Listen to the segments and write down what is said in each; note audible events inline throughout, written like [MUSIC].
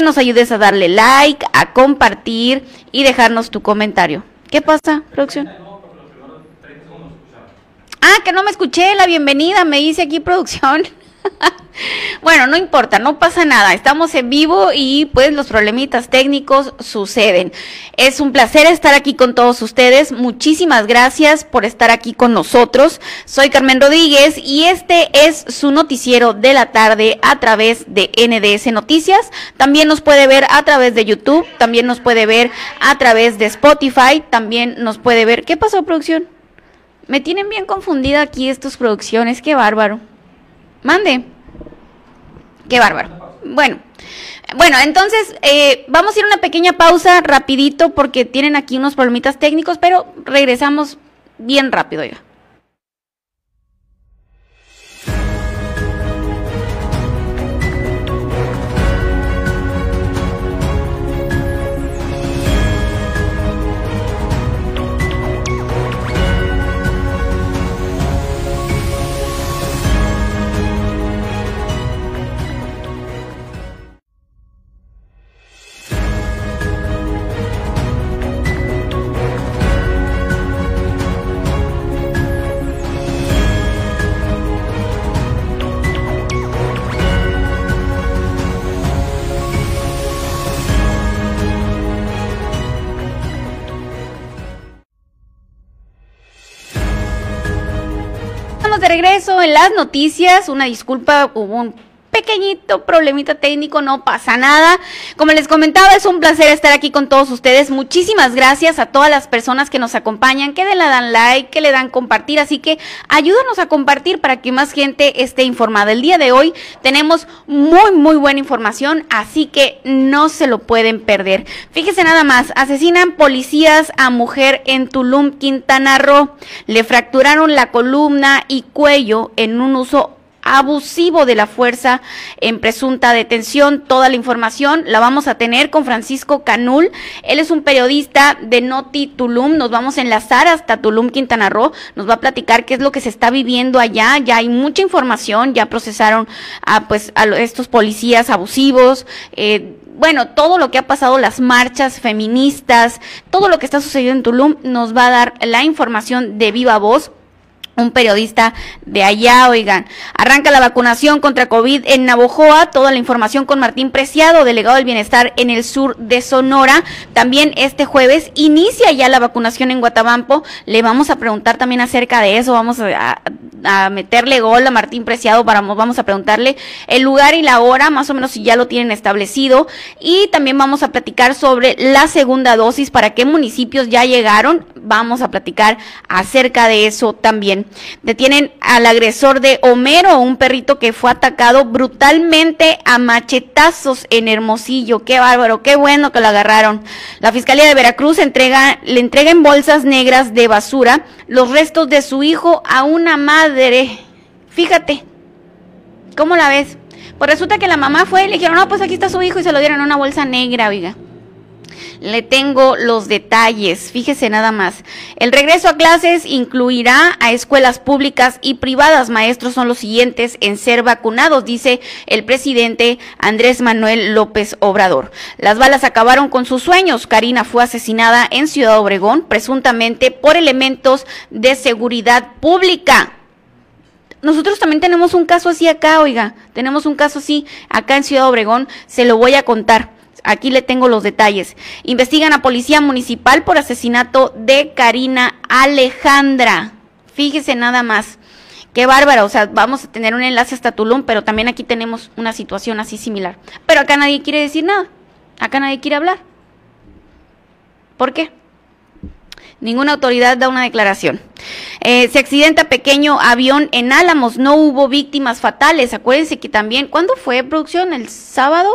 que nos ayudes a darle like, a compartir y dejarnos tu comentario. ¿Qué pasa, producción? Ah, que no me escuché la bienvenida, me dice aquí producción. [LAUGHS] [LAUGHS] bueno, no importa, no pasa nada. Estamos en vivo y pues los problemitas técnicos suceden. Es un placer estar aquí con todos ustedes. Muchísimas gracias por estar aquí con nosotros. Soy Carmen Rodríguez y este es su noticiero de la tarde a través de NDS Noticias. También nos puede ver a través de YouTube, también nos puede ver a través de Spotify, también nos puede ver. ¿Qué pasó, producción? Me tienen bien confundida aquí estas producciones, qué bárbaro. Mande. Qué bárbaro. Bueno, bueno, entonces eh, vamos a ir a una pequeña pausa rapidito porque tienen aquí unos problemitas técnicos, pero regresamos bien rápido ya. Regreso en las noticias. Una disculpa, hubo un pequeñito problemita técnico, no pasa nada. Como les comentaba, es un placer estar aquí con todos ustedes. Muchísimas gracias a todas las personas que nos acompañan, que le dan like, que le dan compartir. Así que ayúdanos a compartir para que más gente esté informada. El día de hoy tenemos muy, muy buena información, así que no se lo pueden perder. Fíjese nada más, asesinan policías a mujer en Tulum, Quintana Roo. Le fracturaron la columna y cuello en un uso abusivo de la fuerza en presunta detención. Toda la información la vamos a tener con Francisco Canul. Él es un periodista de Noti Tulum. Nos vamos a enlazar hasta Tulum, Quintana Roo. Nos va a platicar qué es lo que se está viviendo allá. Ya hay mucha información. Ya procesaron a, pues, a estos policías abusivos. Eh, bueno, todo lo que ha pasado, las marchas feministas, todo lo que está sucediendo en Tulum, nos va a dar la información de viva voz un periodista de allá, oigan. Arranca la vacunación contra COVID en Navojoa, toda la información con Martín Preciado, delegado del bienestar en el sur de Sonora. También este jueves inicia ya la vacunación en Guatabampo. Le vamos a preguntar también acerca de eso, vamos a, meterle gol a Martín Preciado, para, vamos a preguntarle el lugar y la hora, más o menos si ya lo tienen establecido. Y también vamos a platicar sobre la segunda dosis, para qué municipios ya llegaron. Vamos a platicar acerca de eso también. Detienen al agresor de Homero, un perrito que fue atacado brutalmente a machetazos en Hermosillo. Qué bárbaro, qué bueno que lo agarraron. La Fiscalía de Veracruz le entrega en bolsas negras de basura los restos de su hijo a una madre. Fíjate, ¿cómo la ves? Pues resulta que la mamá fue y le dijeron, no, pues aquí está su hijo y se lo dieron en una bolsa negra, oiga. Le tengo los detalles, fíjese nada más. El regreso a clases incluirá a escuelas públicas y privadas. Maestros son los siguientes en ser vacunados, dice el presidente Andrés Manuel López Obrador. Las balas acabaron con sus sueños. Karina fue asesinada en Ciudad Obregón, presuntamente por elementos de seguridad pública nosotros también tenemos un caso así acá, oiga, tenemos un caso así acá en Ciudad Obregón, se lo voy a contar. Aquí le tengo los detalles. Investigan a policía municipal por asesinato de Karina Alejandra. Fíjese nada más. Qué bárbara, o sea, vamos a tener un enlace hasta Tulum, pero también aquí tenemos una situación así similar. Pero acá nadie quiere decir nada. Acá nadie quiere hablar. ¿Por qué? Ninguna autoridad da una declaración. Eh, se accidenta pequeño avión en Álamos, no hubo víctimas fatales. Acuérdense que también, ¿cuándo fue producción? ¿El sábado?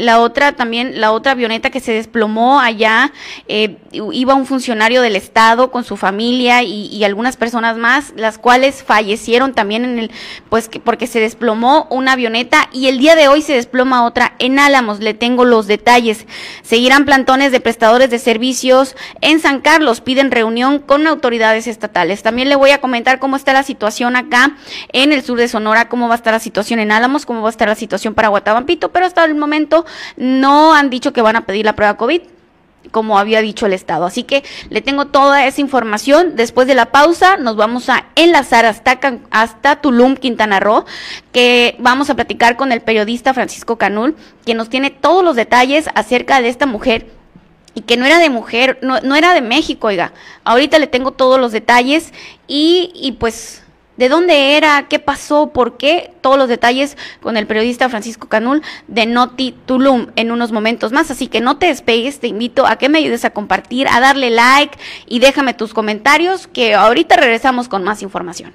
La otra también, la otra avioneta que se desplomó allá, eh, iba un funcionario del Estado con su familia y, algunas personas más, las cuales fallecieron también en el, pues que, porque se desplomó una avioneta y el día de hoy se desploma otra en Álamos. Le tengo los detalles. Seguirán plantones de prestadores de servicios en San Carlos. Piden reunión con autoridades estatales. También le voy a comentar cómo está la situación acá en el sur de Sonora, cómo va a estar la situación en Álamos, cómo va a estar la situación para Guatabampito, pero hasta el momento no han dicho que van a pedir la prueba COVID como había dicho el Estado. Así que le tengo toda esa información. Después de la pausa nos vamos a enlazar hasta, hasta Tulum, Quintana Roo, que vamos a platicar con el periodista Francisco Canul, que nos tiene todos los detalles acerca de esta mujer y que no era de mujer, no, no era de México, oiga. Ahorita le tengo todos los detalles y, y pues de dónde era, qué pasó, por qué, todos los detalles con el periodista Francisco Canul de Noti Tulum en unos momentos más. Así que no te despegues, te invito a que me ayudes a compartir, a darle like y déjame tus comentarios, que ahorita regresamos con más información.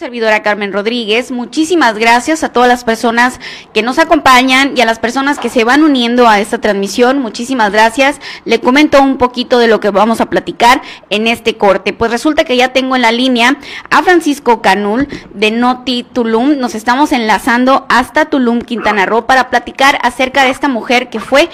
Servidora Carmen Rodríguez. Muchísimas gracias a todas las personas que nos acompañan y a las personas que se van uniendo a esta transmisión. Muchísimas gracias. Le comento un poquito de lo que vamos a platicar en este corte. Pues resulta que ya tengo en la línea a Francisco Canul de Noti Tulum. Nos estamos enlazando hasta Tulum, Quintana Roo, para platicar acerca de esta mujer que fue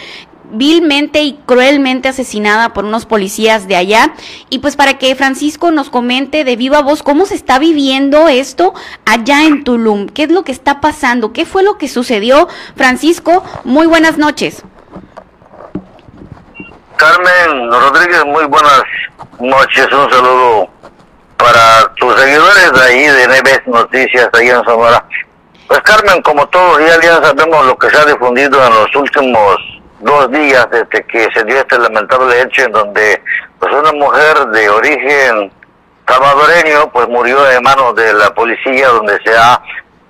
vilmente y cruelmente asesinada por unos policías de allá. Y pues para que Francisco nos comente de viva voz cómo se está viviendo esto allá en Tulum, qué es lo que está pasando, qué fue lo que sucedió. Francisco, muy buenas noches. Carmen Rodríguez, muy buenas noches, un saludo para tus seguidores de ahí de Neves Noticias, ahí en Sonora. Pues Carmen, como todos ya, ya sabemos lo que se ha difundido en los últimos dos días desde que se dio este lamentable hecho en donde pues una mujer de origen salvadoreño pues murió de manos de la policía donde se ha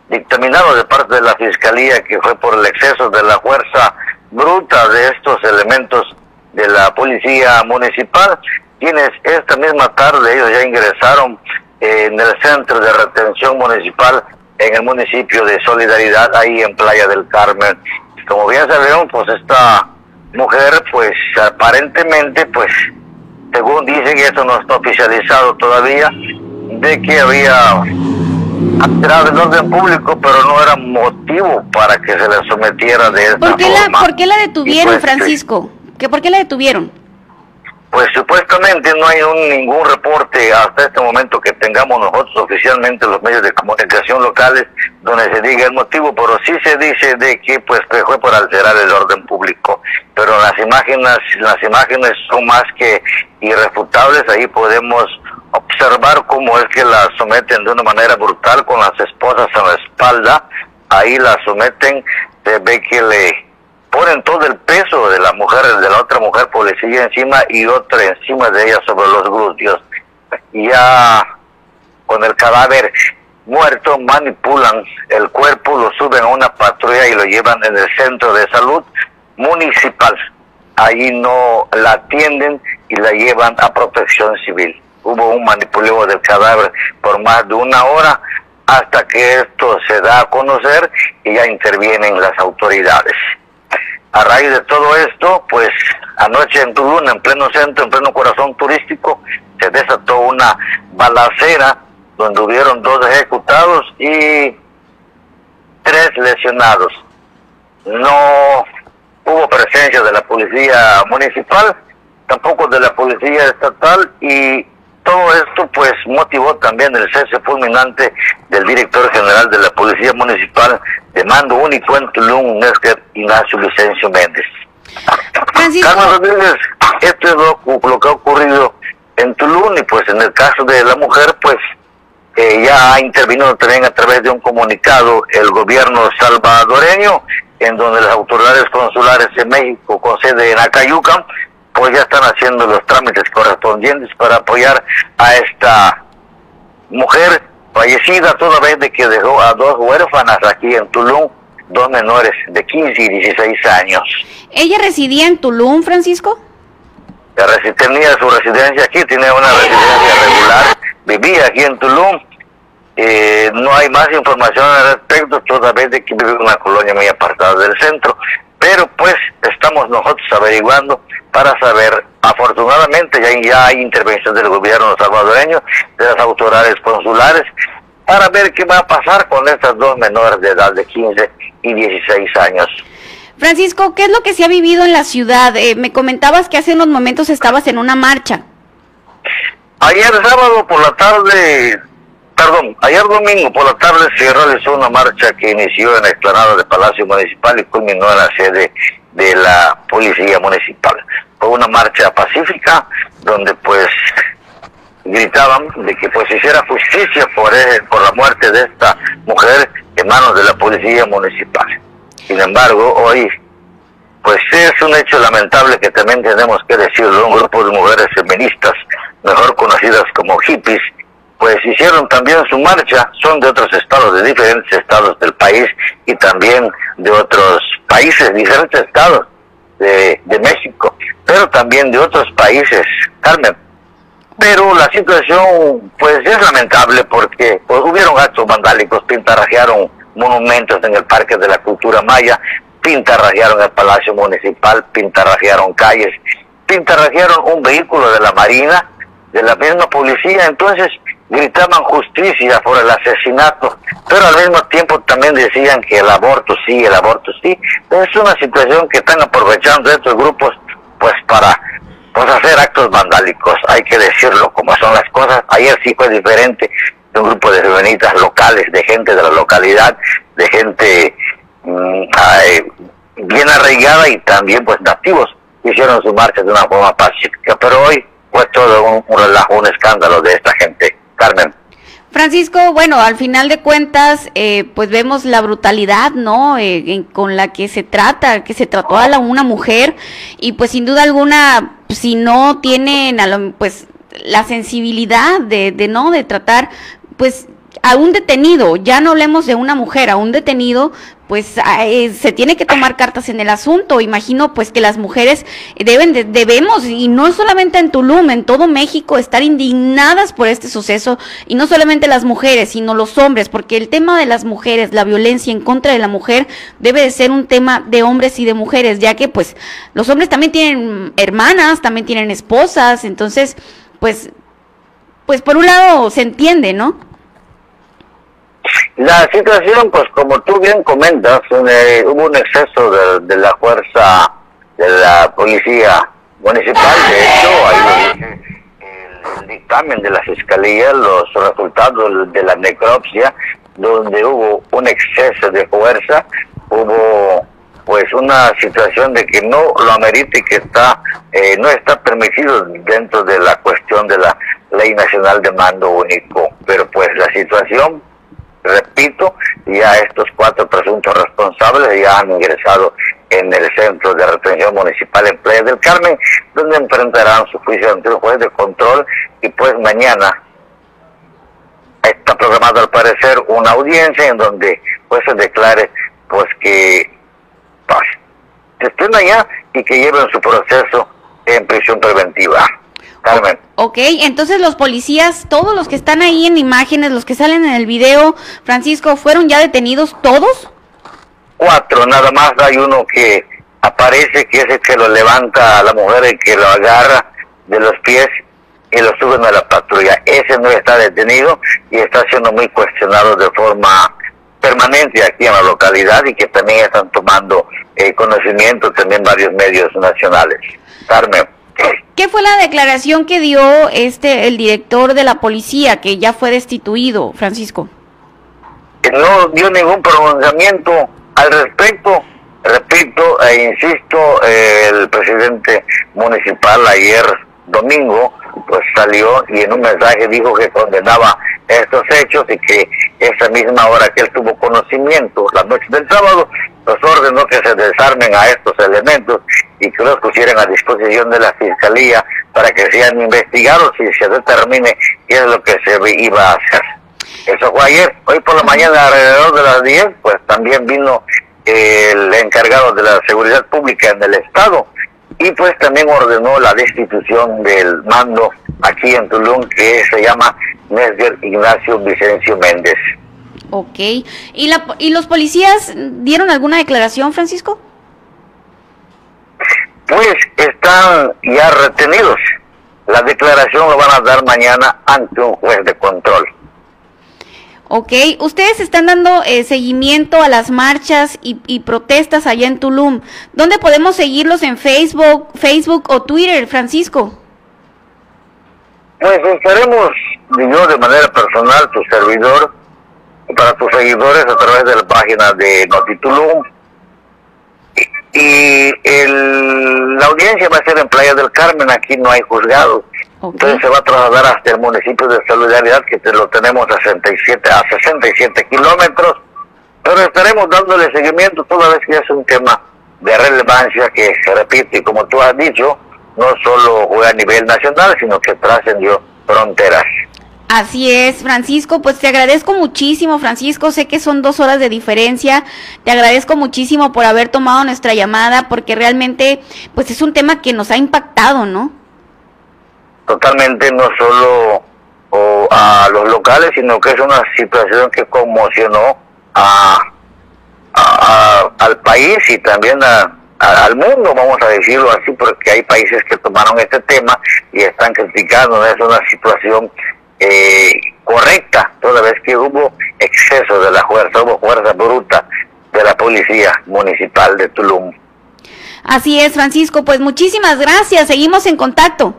dictaminado de parte de la fiscalía que fue por el exceso de la fuerza bruta de estos elementos de la policía municipal. Quienes esta misma tarde ellos ya ingresaron en el centro de retención municipal en el municipio de Solidaridad ahí en Playa del Carmen como bien sabemos, pues esta mujer, pues aparentemente, pues según dicen, y esto no está oficializado todavía, de que había alterar el orden público, pero no era motivo para que se le sometiera de esta ¿Por qué, la, forma. ¿por qué la detuvieron, pues, Francisco? ¿Que ¿Por qué la detuvieron? Pues supuestamente no hay un, ningún reporte hasta este momento que tengamos nosotros oficialmente los medios de comunicación locales donde se diga el motivo, pero sí se dice de que pues que fue por alterar el orden público. Pero las imágenes, las imágenes son más que irrefutables, ahí podemos observar cómo es que la someten de una manera brutal con las esposas en la espalda, ahí la someten, se ve que le ponen todo el peso de la mujer, de la otra mujer policía encima y otra encima de ella sobre los glúteos. Ya con el cadáver muerto manipulan el cuerpo, lo suben a una patrulla y lo llevan en el centro de salud municipal. Ahí no la atienden y la llevan a protección civil. Hubo un manipuleo del cadáver por más de una hora hasta que esto se da a conocer y ya intervienen las autoridades. A raíz de todo esto, pues anoche en Tulum, en pleno centro, en pleno corazón turístico, se desató una balacera donde hubieron dos ejecutados y tres lesionados. No hubo presencia de la policía municipal, tampoco de la policía estatal y todo esto pues motivó también el cese fulminante del director general de la Policía Municipal de mando único en Tulum, Néstor Ignacio Vicencio Méndez. Francisco. Carmen Rodríguez, esto es lo, lo que ha ocurrido en Tulum y pues en el caso de la mujer pues eh, ya ha intervenido también a través de un comunicado el gobierno salvadoreño en donde las autoridades consulares de México con sede en Acayucan pues ya están haciendo los trámites correspondientes para apoyar a esta mujer fallecida toda vez de que dejó a dos huérfanas aquí en Tulum, dos menores de 15 y 16 años. ¿Ella residía en Tulum, Francisco? Tenía su residencia aquí, tenía una residencia regular, vivía aquí en Tulum. Eh, no hay más información al respecto, toda vez de que vive en una colonia muy apartada del centro. Pero pues estamos nosotros averiguando para saber, afortunadamente ya, ya hay intervención del gobierno salvadoreño, de las autoridades consulares, para ver qué va a pasar con estas dos menores de edad de 15 y 16 años. Francisco, ¿qué es lo que se ha vivido en la ciudad? Eh, me comentabas que hace unos momentos estabas en una marcha. Ayer sábado por la tarde, perdón, ayer domingo por la tarde se realizó una marcha que inició en la explanada del Palacio Municipal y culminó en la sede de la Policía Municipal. Fue una marcha pacífica donde pues gritaban de que pues hiciera justicia por, eh, por la muerte de esta mujer en manos de la Policía Municipal. Sin embargo, hoy pues es un hecho lamentable que también tenemos que decirlo. Un grupo de mujeres feministas, mejor conocidas como hippies, pues hicieron también su marcha. Son de otros estados, de diferentes estados del país y también de otros países, diferentes estados de, México, pero también de otros países, Carmen. Pero la situación, pues es lamentable porque pues, hubieron actos vandálicos, pintarrajearon monumentos en el Parque de la Cultura Maya, pintarrajearon el Palacio Municipal, pintarrajearon calles, pintarrajearon un vehículo de la Marina, de la misma policía, entonces gritaban justicia por el asesinato, pero al mismo tiempo también decían que el aborto sí, el aborto sí. Es una situación que están aprovechando estos grupos pues para pues hacer actos vandálicos, hay que decirlo como son las cosas. Ayer sí fue diferente, un grupo de feministas locales, de gente de la localidad, de gente mm, bien arraigada y también pues nativos hicieron su marcha de una forma pacífica, pero hoy fue todo un relajo, un escándalo de esta gente. Carmen. Francisco, bueno, al final de cuentas, eh, pues vemos la brutalidad, ¿no? Eh, con la que se trata, que se trató a la, una mujer y pues sin duda alguna, si no tienen, a lo- pues la sensibilidad de, de no, de tratar, pues a un detenido, ya no hablemos de una mujer, a un detenido, pues eh, se tiene que tomar cartas en el asunto. Imagino pues que las mujeres deben de- debemos y no solamente en Tulum, en todo México estar indignadas por este suceso y no solamente las mujeres, sino los hombres, porque el tema de las mujeres, la violencia en contra de la mujer debe de ser un tema de hombres y de mujeres, ya que pues los hombres también tienen hermanas, también tienen esposas, entonces pues pues por un lado se entiende, ¿no? La situación, pues como tú bien comentas, hubo un exceso de, de, la fuerza de la policía municipal. De hecho, ahí lo dice el, el dictamen de la fiscalía, los resultados de la necropsia, donde hubo un exceso de fuerza, hubo pues una situación de que no lo amerite y que está eh, no está permitido dentro de la cuestión de la ley nacional de mando único pero pues la situación repito ya estos cuatro presuntos responsables ya han ingresado en el centro de retención municipal en Playa del Carmen donde enfrentarán su juicio ante el juez de control y pues mañana está programado al parecer una audiencia en donde pues se declare pues que que estén allá y que lleven su proceso en prisión preventiva. Carmen. Ok, entonces los policías, todos los que están ahí en imágenes, los que salen en el video, Francisco, ¿fueron ya detenidos todos? Cuatro, nada más hay uno que aparece, que es el que lo levanta a la mujer, el que lo agarra de los pies y lo suben a la patrulla. Ese no está detenido y está siendo muy cuestionado de forma permanente aquí en la localidad y que también están tomando eh, conocimiento también varios medios nacionales. Carmen. ¿Qué fue la declaración que dio este el director de la policía que ya fue destituido, Francisco? No dio ningún pronunciamiento al respecto. Repito e insisto, el presidente municipal ayer domingo pues salió y en un mensaje dijo que condenaba estos hechos y que esa misma hora que él tuvo conocimiento, la noche del sábado, los ordenó que se desarmen a estos elementos y que los pusieran a disposición de la fiscalía para que sean investigados y se determine qué es lo que se iba a hacer. Eso fue ayer. Hoy por la mañana, alrededor de las 10, pues también vino el encargado de la seguridad pública en el Estado y pues también ordenó la destitución del mando aquí en Tulum que se llama Mesger Ignacio Vicencio Méndez. Ok. ¿Y, la, ¿Y los policías dieron alguna declaración, Francisco? Pues están ya retenidos. La declaración lo van a dar mañana ante un juez de control. Ok, ustedes están dando eh, seguimiento a las marchas y, y, protestas allá en Tulum. ¿Dónde podemos seguirlos en Facebook, Facebook o Twitter, Francisco? Pues estaremos, yo de manera personal, tu servidor, para tus seguidores a través de la página de Notitulum. Y el, la audiencia va a ser en Playa del Carmen, aquí no hay juzgados. Okay. Entonces se va a trasladar hasta el municipio de Solidaridad, que lo tenemos a 67, a 67 kilómetros, pero estaremos dándole seguimiento toda vez que es un tema de relevancia que se repite, y como tú has dicho, no solo juega a nivel nacional, sino que trascendió fronteras. Así es, Francisco, pues te agradezco muchísimo, Francisco, sé que son dos horas de diferencia, te agradezco muchísimo por haber tomado nuestra llamada, porque realmente, pues es un tema que nos ha impactado, ¿no? Totalmente, no solo a los locales, sino que es una situación que conmocionó a al país y también a, al mundo, vamos a decirlo así, porque hay países que tomaron este tema y están criticando, es una situación eh, correcta, toda vez que hubo exceso de la fuerza, hubo fuerza bruta de la policía municipal de Tulum. Así es, Francisco, pues muchísimas gracias, seguimos en contacto.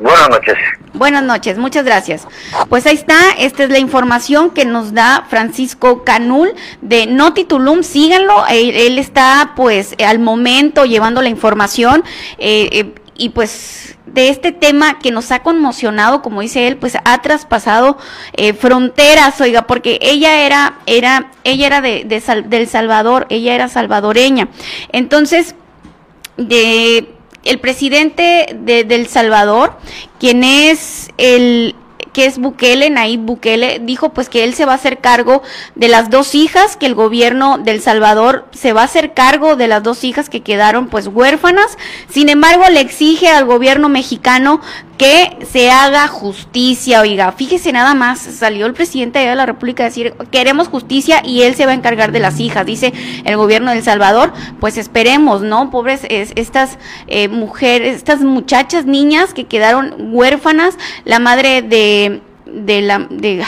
Buenas noches. Buenas noches, muchas gracias. Pues ahí está, esta es la información que nos da Francisco Canul de Noti Tulum, síganlo, él, él está pues al momento llevando la información eh, eh, y pues de este tema que nos ha conmocionado, como dice él, pues ha traspasado eh, fronteras, oiga, porque ella era, era, ella era de, de del Salvador, ella era salvadoreña. Entonces, de el presidente de, del Salvador, quien es el que es Bukele, Nayib Bukele, dijo pues que él se va a hacer cargo de las dos hijas, que el gobierno del Salvador se va a hacer cargo de las dos hijas que quedaron pues huérfanas. Sin embargo, le exige al gobierno mexicano que se haga justicia, oiga, fíjese nada más, salió el presidente de la República a decir, queremos justicia y él se va a encargar de las hijas, dice el gobierno del Salvador, pues esperemos, ¿no? Pobres es, estas eh, mujeres, estas muchachas, niñas que quedaron huérfanas, la madre de, de la, de,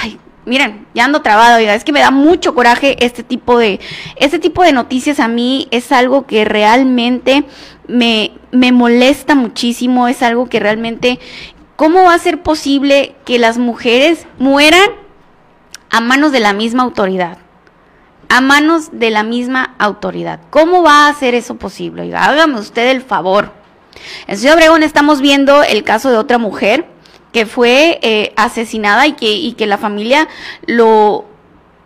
miren, ya ando trabado, oiga, es que me da mucho coraje este tipo de, este tipo de noticias a mí es algo que realmente me, me molesta muchísimo, es algo que realmente, ¿cómo va a ser posible que las mujeres mueran a manos de la misma autoridad? A manos de la misma autoridad. ¿Cómo va a ser eso posible? Oiga, hágame usted el favor. En Ciudad Obregón estamos viendo el caso de otra mujer que fue eh, asesinada y que, y que la familia lo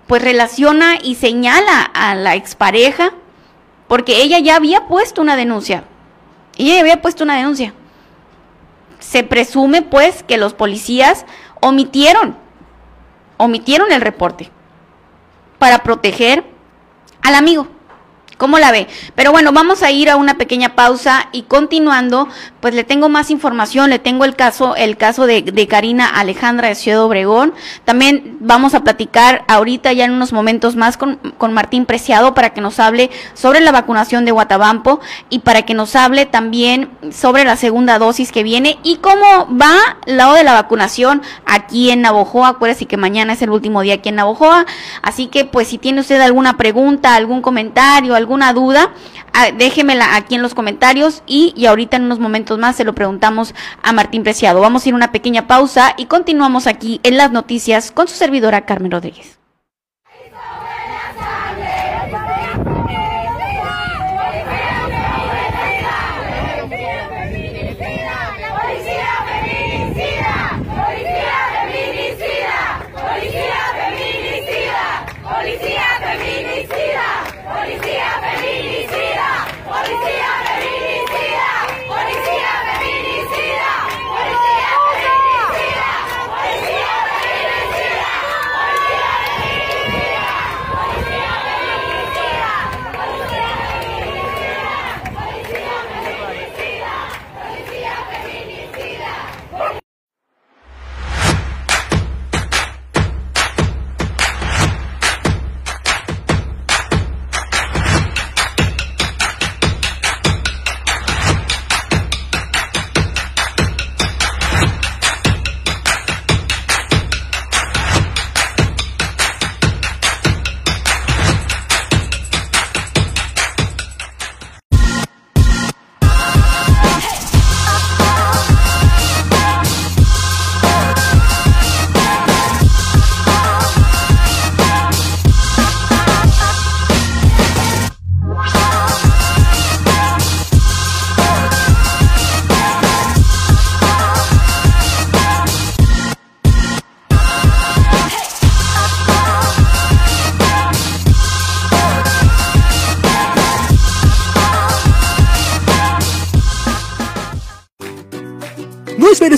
pues relaciona y señala a la expareja porque ella ya había puesto una denuncia. Ella ya había puesto una denuncia. Se presume pues que los policías omitieron, omitieron el reporte para proteger al amigo. ¿Cómo la ve? Pero bueno, vamos a ir a una pequeña pausa y continuando, pues le tengo más información, le tengo el caso, el caso de, Karina Alejandra de Ciudad Obregón. También vamos a platicar ahorita ya en unos momentos más con, con Martín Preciado para que nos hable sobre la vacunación de Guatabampo y para que nos hable también sobre la segunda dosis que viene y cómo va lado de la vacunación aquí en Navojoa. Acuérdese que mañana es el último día aquí en Navojoa. Así que pues si tiene usted alguna pregunta, algún comentario, alguna duda, ah, déjemela aquí en los comentarios y, y, ahorita en unos momentos más se lo preguntamos a Martín Preciado. Vamos a ir a una pequeña pausa y continuamos aquí en las noticias con su servidora Carmen Rodríguez.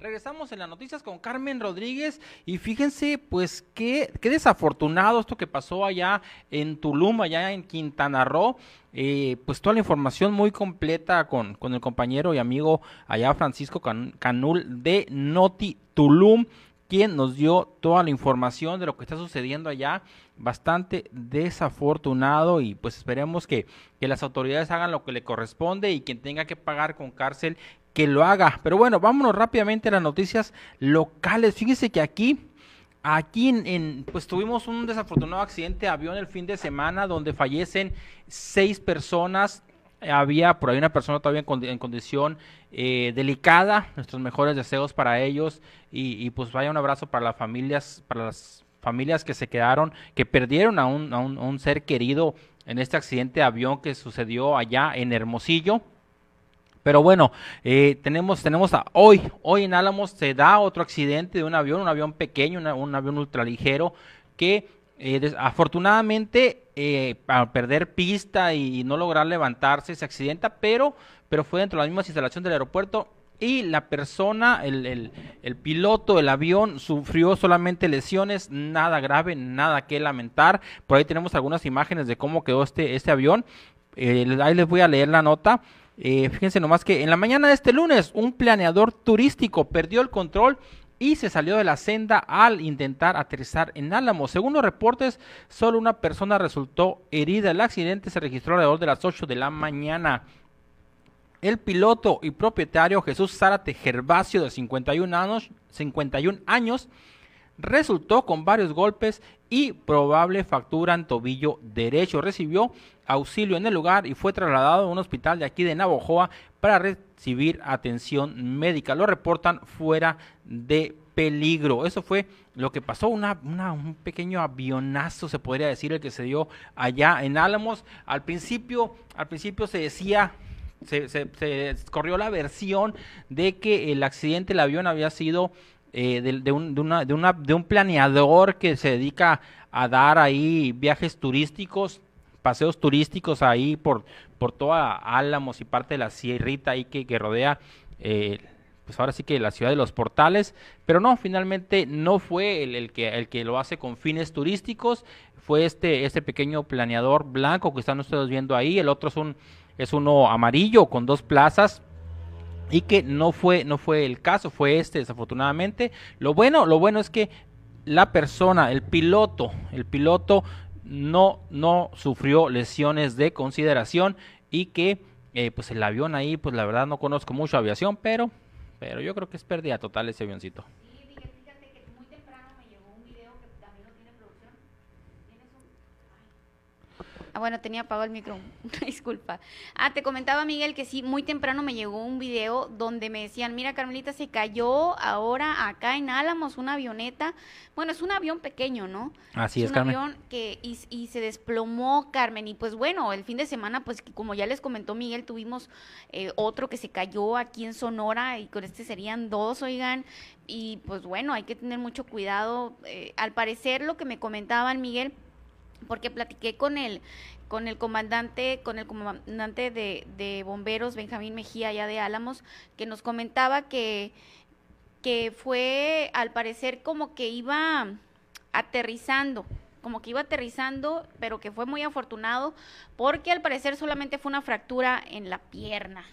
Regresamos en las noticias con Carmen Rodríguez y fíjense pues qué, qué desafortunado esto que pasó allá en Tulum, allá en Quintana Roo. Eh, pues toda la información muy completa con, con el compañero y amigo allá Francisco Canul de Noti Tulum quien nos dio toda la información de lo que está sucediendo allá. Bastante desafortunado y pues esperemos que, que, las autoridades hagan lo que le corresponde y quien tenga que pagar con cárcel que lo haga. Pero bueno, vámonos rápidamente a las noticias locales. Fíjense que aquí, aquí en, pues tuvimos un desafortunado accidente de avión el fin de semana donde fallecen seis personas. Había por ahí una persona todavía en, condición eh, delicada. Nuestros mejores deseos para ellos y, pues vaya un abrazo para las familias, para las familias que se quedaron, que perdieron a un, a un ser querido en este accidente de avión que sucedió allá en Hermosillo. Pero bueno, eh, tenemos, tenemos a hoy, hoy en Álamos se da otro accidente de un avión, un avión pequeño, un avión ultraligero, que eh, afortunadamente eh, al perder pista y, no lograr levantarse se accidenta, pero, pero fue dentro de la misma instalación del aeropuerto y la persona, el, el, el, piloto del avión sufrió solamente lesiones, nada grave, nada que lamentar. Por ahí tenemos algunas imágenes de cómo quedó este, este avión. ahí les voy a leer la nota. Eh, fíjense nomás que en la mañana de este lunes un planeador turístico perdió el control y se salió de la senda al intentar aterrizar en Álamo. Según los reportes, solo una persona resultó herida. El accidente se registró alrededor de las 8 de la mañana. El piloto y propietario Jesús Zárate Gervasio, de 51 años, 51 años resultó con varios golpes y probable fractura en tobillo derecho. Recibió auxilio en el lugar y fue trasladado a un hospital de aquí de Navojoa para recibir atención médica. Lo reportan fuera de peligro. Eso fue lo que pasó, una, un pequeño avionazo, se podría decir, el que se dio allá en Álamos. Al principio, al principio se decía se, se, corrió la versión de que el accidente del avión había sido eh, de, un, de, una, de, una, de un planeador que se dedica a dar ahí viajes turísticos, paseos turísticos ahí por, por toda Álamos y parte de la sierrita ahí que, que rodea, eh, pues ahora sí que la ciudad de los portales, pero no, finalmente no fue el, el, que, el que lo hace con fines turísticos, fue este, este pequeño planeador blanco que están ustedes viendo ahí, el otro es, un, es uno amarillo con dos plazas, y que no fue no fue el caso, fue este desafortunadamente. Lo bueno, lo bueno es que la persona, el piloto, el piloto no no sufrió lesiones de consideración y que eh, pues el avión ahí, pues la verdad no conozco mucho aviación, pero pero yo creo que es pérdida total ese avioncito. Ah, bueno, tenía apagado el micro. [LAUGHS] Disculpa. Ah, te comentaba, Miguel, que sí, muy temprano me llegó un video donde me decían, mira, Carmelita, se cayó ahora acá en Álamos una avioneta. Bueno, es un avión pequeño, ¿no? Así es, es un avión que y, se desplomó, Carmen. Y pues bueno, el fin de semana, pues como ya les comentó Miguel, tuvimos eh, otro que se cayó aquí en Sonora y con este serían dos, oigan. Y pues bueno, hay que tener mucho cuidado. Eh, al parecer, lo que me comentaban, Miguel, porque platiqué con el con el comandante con el comandante de, de bomberos Benjamín Mejía allá de Álamos que nos comentaba que que fue al parecer como que iba aterrizando como que iba aterrizando, pero que fue muy afortunado porque al parecer solamente fue una fractura en la pierna.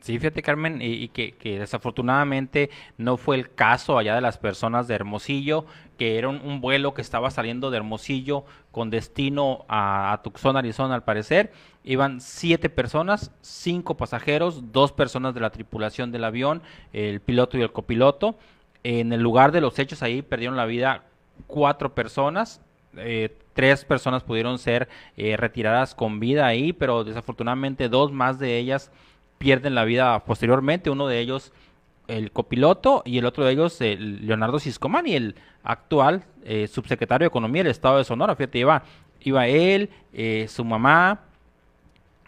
Sí, fíjate Carmen, y, que, desafortunadamente no fue el caso allá de las personas de Hermosillo, que era un, vuelo que estaba saliendo de Hermosillo con destino a, Tucson, Arizona al parecer. Iban siete personas, cinco pasajeros, dos personas de la tripulación del avión, el piloto y el copiloto. En el lugar de los hechos ahí perdieron la vida cuatro personas, eh, tres personas pudieron ser eh, retiradas con vida ahí, pero desafortunadamente dos más de ellas pierden la vida posteriormente, uno de ellos el copiloto y el otro de ellos Leonardo Ciscomani, el actual eh, subsecretario de Economía del Estado de Sonora. Fíjate, iba, iba él, eh, su mamá,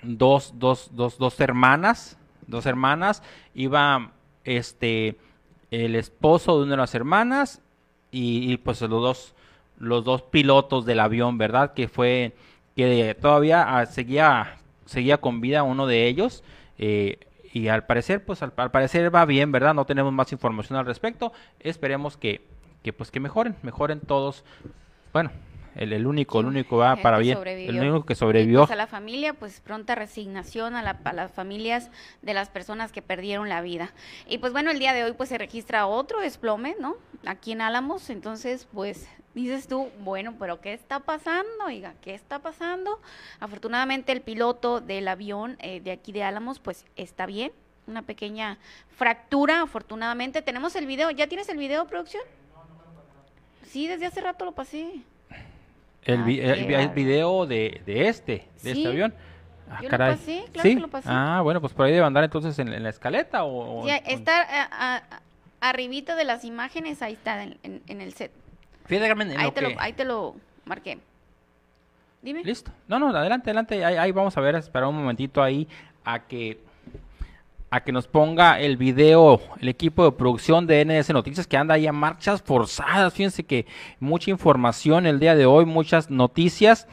dos, dos, dos, dos hermanas, dos hermanas, iba este el esposo de una de las hermanas y, pues los dos los dos pilotos del avión, ¿verdad? Que fue que todavía ah, seguía seguía con vida uno de ellos eh, y al parecer, pues al, al parecer va bien, ¿verdad? No tenemos más información al respecto. Esperemos que, que pues que mejoren, mejoren todos. Bueno, el, el único, el único va para bien, el único que Y, sobrevivió. pues, a la familia, pues pronta resignación a, la- a las familias de las personas que perdieron la vida. Y pues bueno, el día de hoy pues se registra otro desplome, ¿no? Aquí en Álamos, entonces pues dices tú, bueno, pero ¿qué está pasando? Oiga, ¿qué está pasando? Afortunadamente el piloto del avión eh, de aquí de Álamos pues está bien, una pequeña fractura, afortunadamente. Tenemos el video, ¿ya tienes el video, producción? Sí, desde hace rato lo pasé. El, Ah, vi- qué el vi- el bárbaro. video de, de este, de Sí. este avión. Ah, Yo lo pasé, claro ¿Sí? que lo pasé. Ah, bueno, pues por ahí debe andar entonces en, en la escaleta o... o- está a- a- arribita de las imágenes, ahí está en, en- en el set. Fíjate, Carmen, en Ahí te, que- lo, ahí te lo marqué. Dime. Listo. No, no, adelante, adelante. Ahí, ahí vamos a ver, esperar un momentito ahí a que a que nos ponga el video el equipo de producción de NS Noticias que anda ahí a marchas forzadas. Fíjense que mucha información el día de hoy, muchas noticias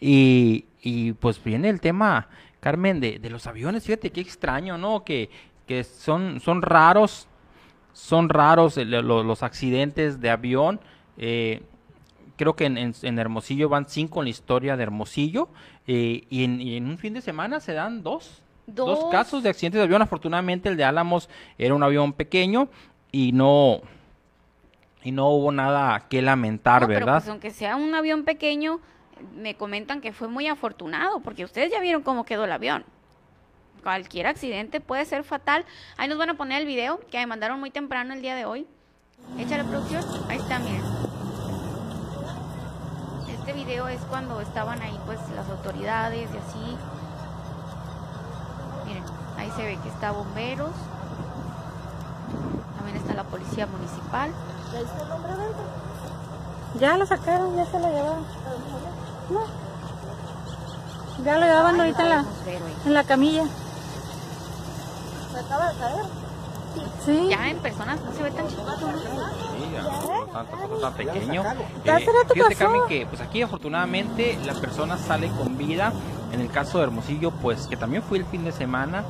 y, y pues viene el tema, Carmen, de, de los aviones. Fíjate qué extraño, ¿no? Que, que son, son raros, son raros el- lo- los accidentes de avión. Eh, creo que en, en- en Hermosillo van cinco en la historia de Hermosillo eh, y, en, y en un fin de semana se dan dos, dos. Dos. casos de accidentes de avión. Afortunadamente el de Álamos era un avión pequeño y no y no hubo nada que lamentar, No, pero ¿verdad? pues aunque sea un avión pequeño, me comentan que fue muy afortunado, porque ustedes ya vieron cómo quedó el avión. Cualquier accidente puede ser fatal. Ahí nos van a poner el video que me mandaron muy temprano el día de hoy. Échale producción. Ahí está, miren. Este video es cuando estaban ahí pues las autoridades y así. Miren, ahí se ve que está bomberos. También está la policía municipal. Ya lo sacaron, ya se lo llevaron. No. Ya lo llevaban ahorita en la, en la camilla. ¿Se acaba de caer? Sí. Ya en personas no se ve tan chiquito. Sí, ya, no tan, tampoco tan pequeño. Rato fíjate. Carmen, que pues aquí afortunadamente la persona sale con vida. En el caso de Hermosillo, pues que también fue el fin de semana,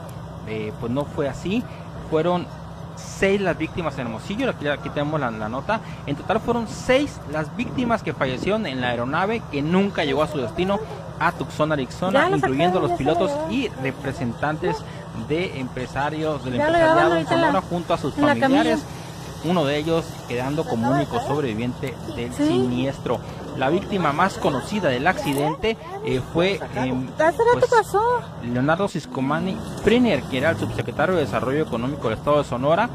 eh, pues no fue así. Fueron seis las víctimas en Hermosillo, aquí, aquí tenemos la, la nota. En total fueron seis las víctimas que fallecieron en la aeronave que nunca llegó a su destino a Tucson, Arizona, incluyendo los pilotos y representantes de empresarios del Ya empresariado en la- Sonora junto a sus familiares uno de ellos quedando como único sobreviviente del Sí. siniestro. La víctima más conocida del accidente eh, fue em, pues. Leonardo Ciscomani Priner, que era el subsecretario de Desarrollo Económico del Estado de Sonora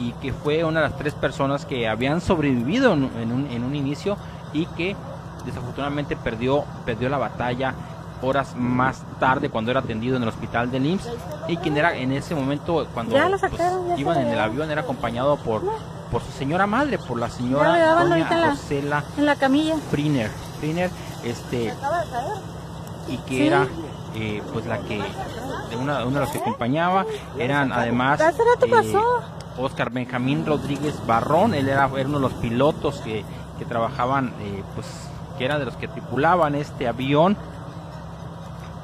y que fue una de las tres personas que habían sobrevivido en, en un, en un inicio y que desafortunadamente perdió, perdió la batalla horas más tarde cuando era atendido en el hospital del IMSS y quien era en ese momento cuando pues, iban en el avión era acompañado por, por su señora madre, por la señora doña en la- Rosela En la camilla. Priner, Priner, este, y que Sí. era eh, pues la que de una, una de los que acompañaba eran además eh. Oscar Benjamín Rodríguez Barrón, él era, era uno de los pilotos que, que trabajaban, eh, pues que eran de los que tripulaban este avión.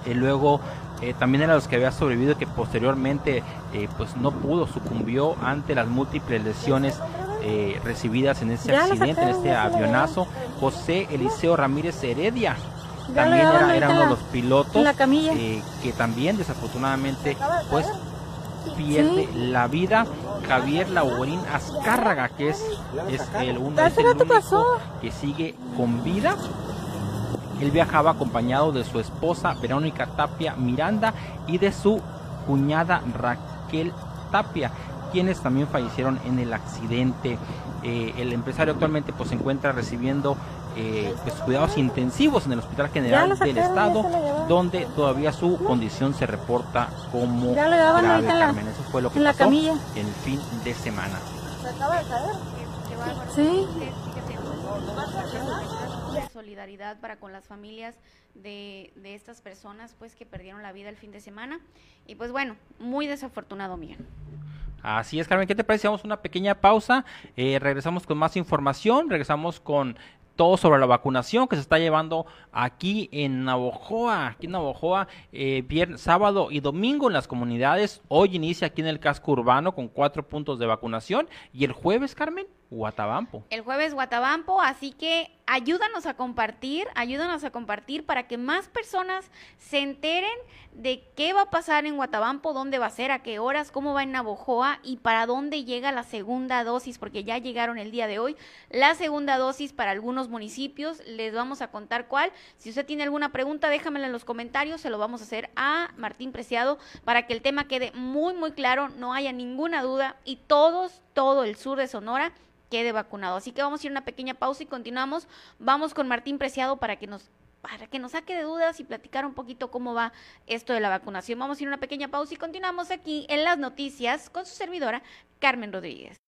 Y luego eh, también era los que había sobrevivido y que posteriormente eh, pues no pudo, sucumbió ante las múltiples lesiones eh, recibidas en ese accidente, en este avionazo. José Eliseo Ramírez Heredia también era, uno de los pilotos eh, que también desafortunadamente pues pierde la vida. Javier Laurín Azcárraga que es, es el uno es el único que sigue con vida él viajaba acompañado de su esposa Verónica Tapia Miranda y de su cuñada Raquel Tapia, quienes también fallecieron en el accidente. Eh, el empresario actualmente pues se encuentra recibiendo eh, pues, cuidados intensivos en el Hospital General del Estado, se donde todavía su condición se reporta como Ya lo llevaban grave, en la- Carmen. Eso fue lo que en la pasó camilla. el fin de semana. Qué bárbaro. Sí. Fíjate, de solidaridad para con las familias de, de estas personas pues que perdieron la vida el fin de semana y pues bueno muy desafortunado Miguel Así es, Carmen. ¿Qué te parece? Vamos a una pequeña pausa. eh, regresamos con más información. Regresamos con todo sobre la vacunación que se está llevando aquí en Navojoa, aquí en Navojoa, eh, viernes, sábado y domingo en las comunidades. Hoy inicia aquí en el casco urbano con cuatro puntos de vacunación y el jueves, Carmen, Guatabampo. El jueves Guatabampo, así que ayúdanos a compartir, ayúdanos a compartir para que más personas se enteren de qué va a pasar en Guatabampo, dónde va a ser, a qué horas, cómo va en Navojoa y para dónde llega la segunda dosis, porque ya llegaron el día de hoy la segunda dosis para algunos municipios. Les vamos a contar cuál. Si usted tiene alguna pregunta, déjamela en los comentarios, se lo vamos a hacer a Martín Preciado para que el tema quede muy, muy claro, no haya ninguna duda y todos, todo el sur de Sonora quede vacunado. Así que vamos a ir a una pequeña pausa y continuamos. Vamos con Martín Preciado para que nos para que nos saque de dudas y platicar un poquito cómo va esto de la vacunación. Vamos a ir a una pequeña pausa y continuamos aquí en las noticias con su servidora Carmen Rodríguez.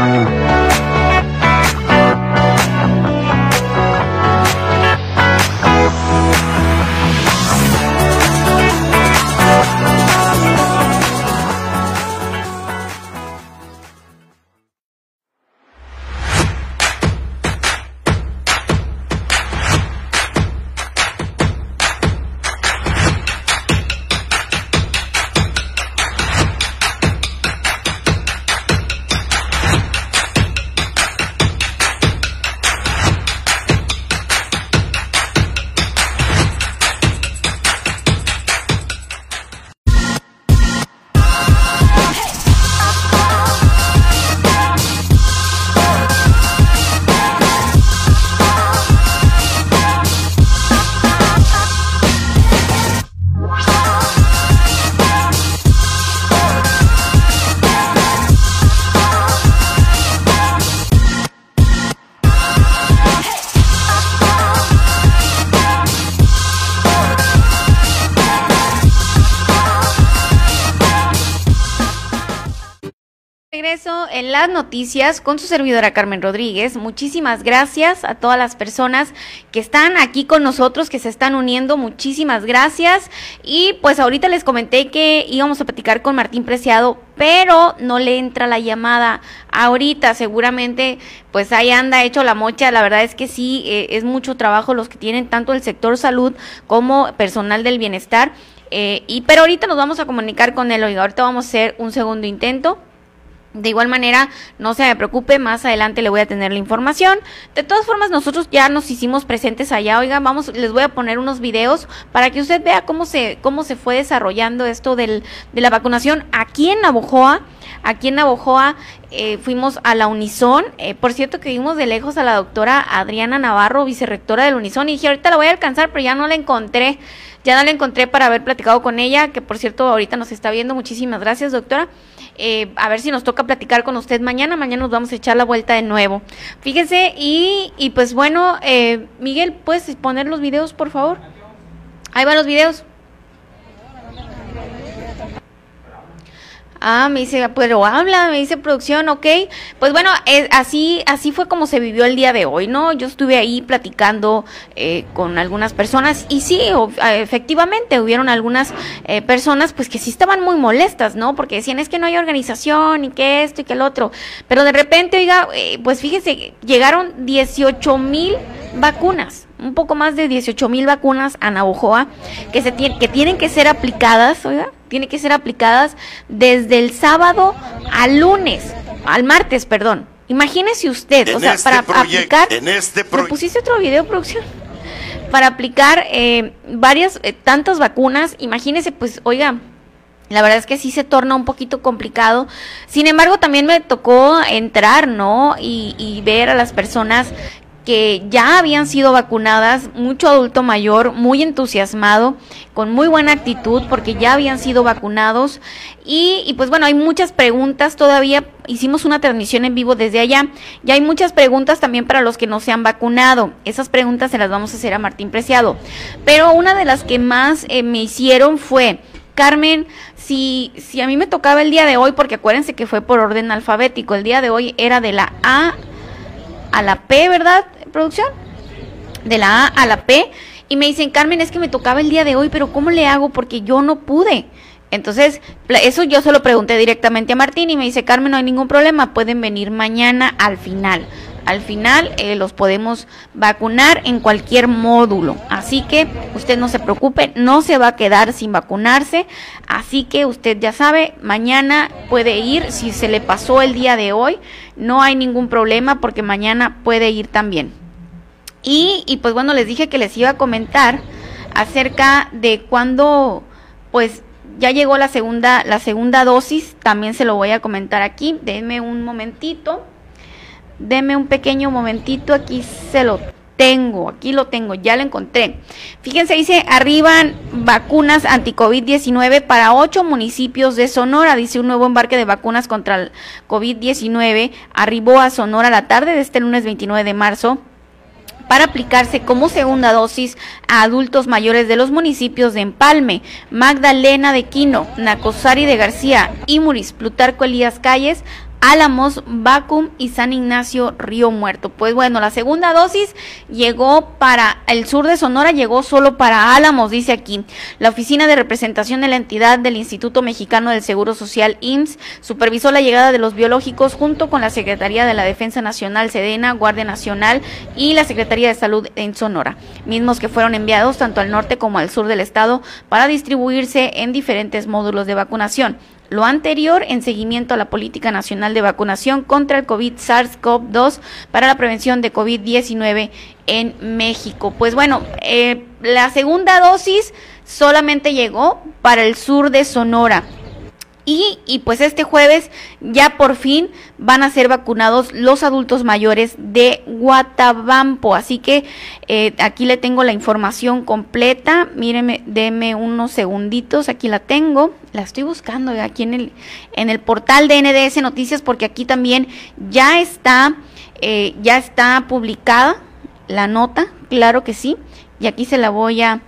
Con su servidora Carmen Rodríguez. Muchísimas gracias a todas las personas que están aquí con nosotros, que se están uniendo. Muchísimas gracias. Y pues ahorita les comenté que íbamos a platicar con Martín Preciado, pero no le entra la llamada ahorita. Seguramente pues ahí anda hecho la mocha. La verdad es que sí, eh, es mucho trabajo los que tienen tanto el sector salud como personal del bienestar. Eh, y pero ahorita nos vamos a comunicar con él. Oiga, ahorita vamos a hacer un segundo intento. De igual manera, no se me preocupe, más adelante le voy a tener la información. De todas formas, nosotros ya nos hicimos presentes allá. Oigan, vamos, les voy a poner unos videos para que usted vea cómo se, cómo se fue desarrollando esto del, de la vacunación aquí en Navojoa. aquí en Navojoa eh, fuimos a la Unison. Eh, por cierto que vimos de lejos a la doctora Adriana Navarro, vicerrectora del Unison, y dije, ahorita la voy a alcanzar, pero ya no la encontré. Ya no la encontré para haber platicado con ella, que por cierto ahorita nos está viendo. Muchísimas gracias, doctora. Eh, a ver si nos toca platicar con usted mañana. Mañana nos vamos a echar la vuelta de nuevo. Fíjense, y, y pues bueno, eh, Miguel, ¿puedes poner los videos, por favor? Ahí van los videos. Ah, me dice, pero habla, me dice producción, ok. Pues bueno, eh, así, así fue como se vivió el día de hoy, ¿no? Yo estuve ahí platicando eh, con algunas personas y sí, efectivamente, hubieron algunas eh, personas pues que sí estaban muy molestas, ¿no? Porque decían, es que no hay organización y que esto y que el otro. Pero de repente, oiga, pues fíjese, llegaron 18 mil vacunas un poco más de 18 mil vacunas a Navojoa que, se que tienen que ser aplicadas, oiga, tienen que ser aplicadas desde el sábado al lunes, al martes, perdón. Imagínese usted, o sea, este para aplicar, en este ¿me pusiste otro video, producción? Para aplicar eh, varias, eh, tantas vacunas, imagínese, pues, oiga, la verdad es que sí se torna un poquito complicado. Sin embargo, también me tocó entrar, ¿no? Y, y ver a las personas que ya habían sido vacunadas, mucho adulto mayor, muy entusiasmado, con muy buena actitud, porque ya habían sido vacunados. Y, pues bueno, hay muchas preguntas todavía. Hicimos una transmisión en vivo desde allá. Y hay muchas preguntas también para los que no se han vacunado. Esas preguntas se las vamos a hacer a Martín Preciado. Pero una de las que más eh, me hicieron fue, Carmen, si, si a mí me tocaba el día de hoy, porque acuérdense que fue por orden alfabético, el día de hoy era de la A a la P, ¿verdad, producción? De la A a la P. Y me dicen, Carmen, es que me tocaba el día de hoy, pero ¿cómo le hago? Porque yo no pude. Entonces, eso yo se lo pregunté directamente a Martín y me dice, Carmen, no hay ningún problema, pueden venir mañana al final. Al final eh, los podemos vacunar en cualquier módulo. Así que usted no se preocupe, no se va a quedar sin vacunarse. Así que usted ya sabe, mañana puede ir. Si se le pasó el día de hoy, no hay ningún problema porque mañana puede ir también. Y, pues bueno, les dije que les iba a comentar acerca de cuando pues ya llegó la segunda, la segunda dosis, también se lo voy a comentar aquí. Denme un momentito. Deme un pequeño momentito, aquí se lo tengo, aquí lo tengo, ya lo encontré. Fíjense, dice, arriban vacunas anti-COVID-19 para ocho municipios de Sonora, dice un nuevo embarque de vacunas contra el COVID-19, arribó a Sonora la tarde de este lunes 29 de marzo para aplicarse como segunda dosis a adultos mayores de los municipios de Empalme, Magdalena de Quino, Nacosari de García, Imuris, Plutarco Elías Calles, Álamos, Vacum y San Ignacio Río Muerto. Pues bueno, la segunda dosis llegó para el sur de Sonora, llegó solo para Álamos, dice aquí. La oficina de representación de la entidad del Instituto Mexicano del Seguro Social, IMSS, supervisó la llegada de los biológicos junto con la Secretaría de la Defensa Nacional, Sedena, Guardia Nacional y la Secretaría de Salud en Sonora, mismos que fueron enviados tanto al norte como al sur del estado para distribuirse en diferentes módulos de vacunación. Lo anterior en seguimiento a la Política Nacional de Vacunación contra el COVID SARS-CoV-2 para la prevención de COVID-19 en México. Pues bueno, eh, la segunda dosis solamente llegó para el sur de Sonora. Y, pues este jueves ya por fin van a ser vacunados los adultos mayores de Guatabampo. Así que eh, aquí le tengo la información completa. Míreme, deme unos segunditos. Aquí la tengo. La estoy buscando aquí en el, en el portal de NDS Noticias porque aquí también ya está, eh, ya está publicada la nota. Claro que sí. Y aquí se la voy a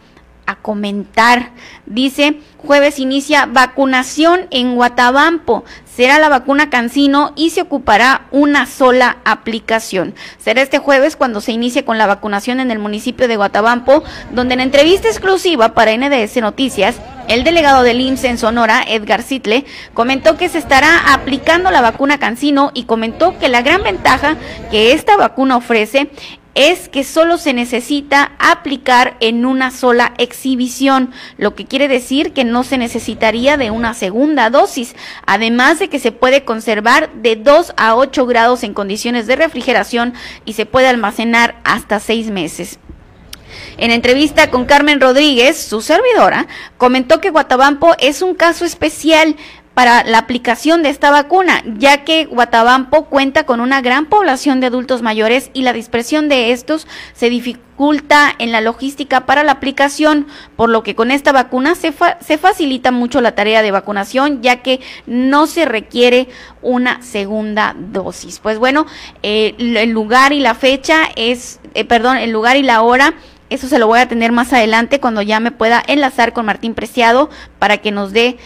comentar. Dice, jueves inicia vacunación en Guatabampo. Será la vacuna Cancino y se ocupará una sola aplicación. Será este jueves cuando se inicie con la vacunación en el municipio de Guatabampo, donde en entrevista exclusiva para NDS Noticias, el delegado del IMSS en Sonora, Edgar Sitle, comentó que se estará aplicando la vacuna Cancino y comentó que la gran ventaja que esta vacuna ofrece es que solo se necesita aplicar en una sola exhibición, lo que quiere decir que no se necesitaría de una segunda dosis, además de que se puede conservar de 2 a 8 grados en condiciones de refrigeración y se puede almacenar hasta 6 meses. En entrevista con Carmen Rodríguez, su servidora, comentó que Guatabampo es un caso especial para la aplicación de esta vacuna, ya que Guatabampo cuenta con una gran población de adultos mayores y la dispersión de estos se dificulta en la logística para la aplicación, por lo que con esta vacuna se, se facilita mucho la tarea de vacunación, ya que no se requiere una segunda dosis. Pues bueno, eh, el lugar y la fecha es, eh, perdón, el lugar y la hora eso se lo voy a tener más adelante cuando ya me pueda enlazar con Martín Preciado para que nos dé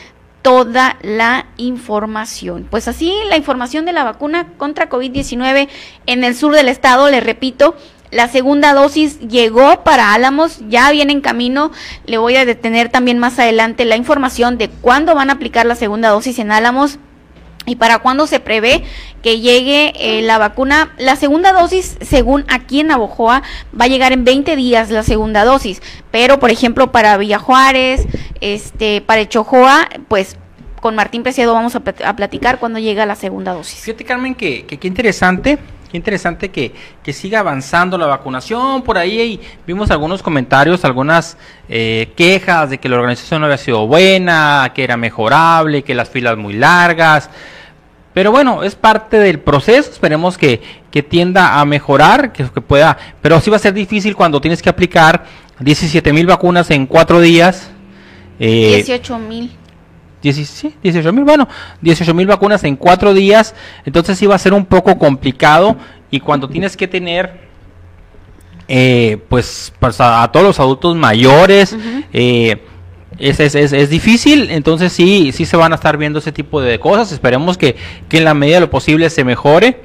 toda la información. Pues así la información de la vacuna contra COVID-19 en el sur del estado, le repito, la segunda dosis llegó para Álamos, ya viene en camino. Le voy a detener también más adelante la información de cuándo van a aplicar la segunda dosis en Álamos y para cuándo se prevé que llegue eh, la vacuna. La segunda dosis, según aquí en Navojoa, va a llegar en 20 días la segunda dosis. Pero, por ejemplo, para Villajuárez, este, para Echojoa, pues con Martín Preciado vamos a, platicar cuando llega la segunda dosis. Fíjate, Carmen, que qué interesante. Qué interesante que, que, siga avanzando la vacunación. Por ahí vimos algunos comentarios, algunas eh, quejas de que la organización no había sido buena, que era mejorable, que las filas muy largas. Pero bueno, es parte del proceso, esperemos que, tienda a mejorar, que, que, pueda, pero sí va a ser difícil cuando tienes que aplicar 17 mil vacunas en cuatro días. Eh, 18 mil. 18 mil, bueno, 18 mil vacunas en cuatro días, entonces sí va a ser un poco complicado y cuando tienes que tener eh, pues, pues a, todos los adultos mayores, eh, es, es, es, difícil, entonces sí, sí se van a estar viendo ese tipo de cosas. Esperemos que, que en la medida de lo posible se mejore.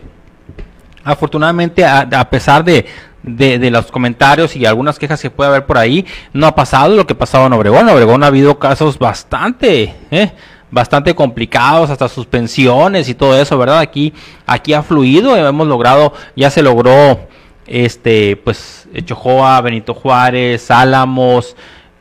Afortunadamente, a, pesar de, de, los comentarios y algunas quejas que puede haber por ahí, no ha pasado lo que pasaba en Obregón. Obregón ha habido casos bastante, eh, bastante complicados, hasta suspensiones y todo eso, ¿verdad? Aquí, aquí ha fluido, hemos logrado, ya se logró, este, pues, Chojoa, Benito Juárez, Álamos,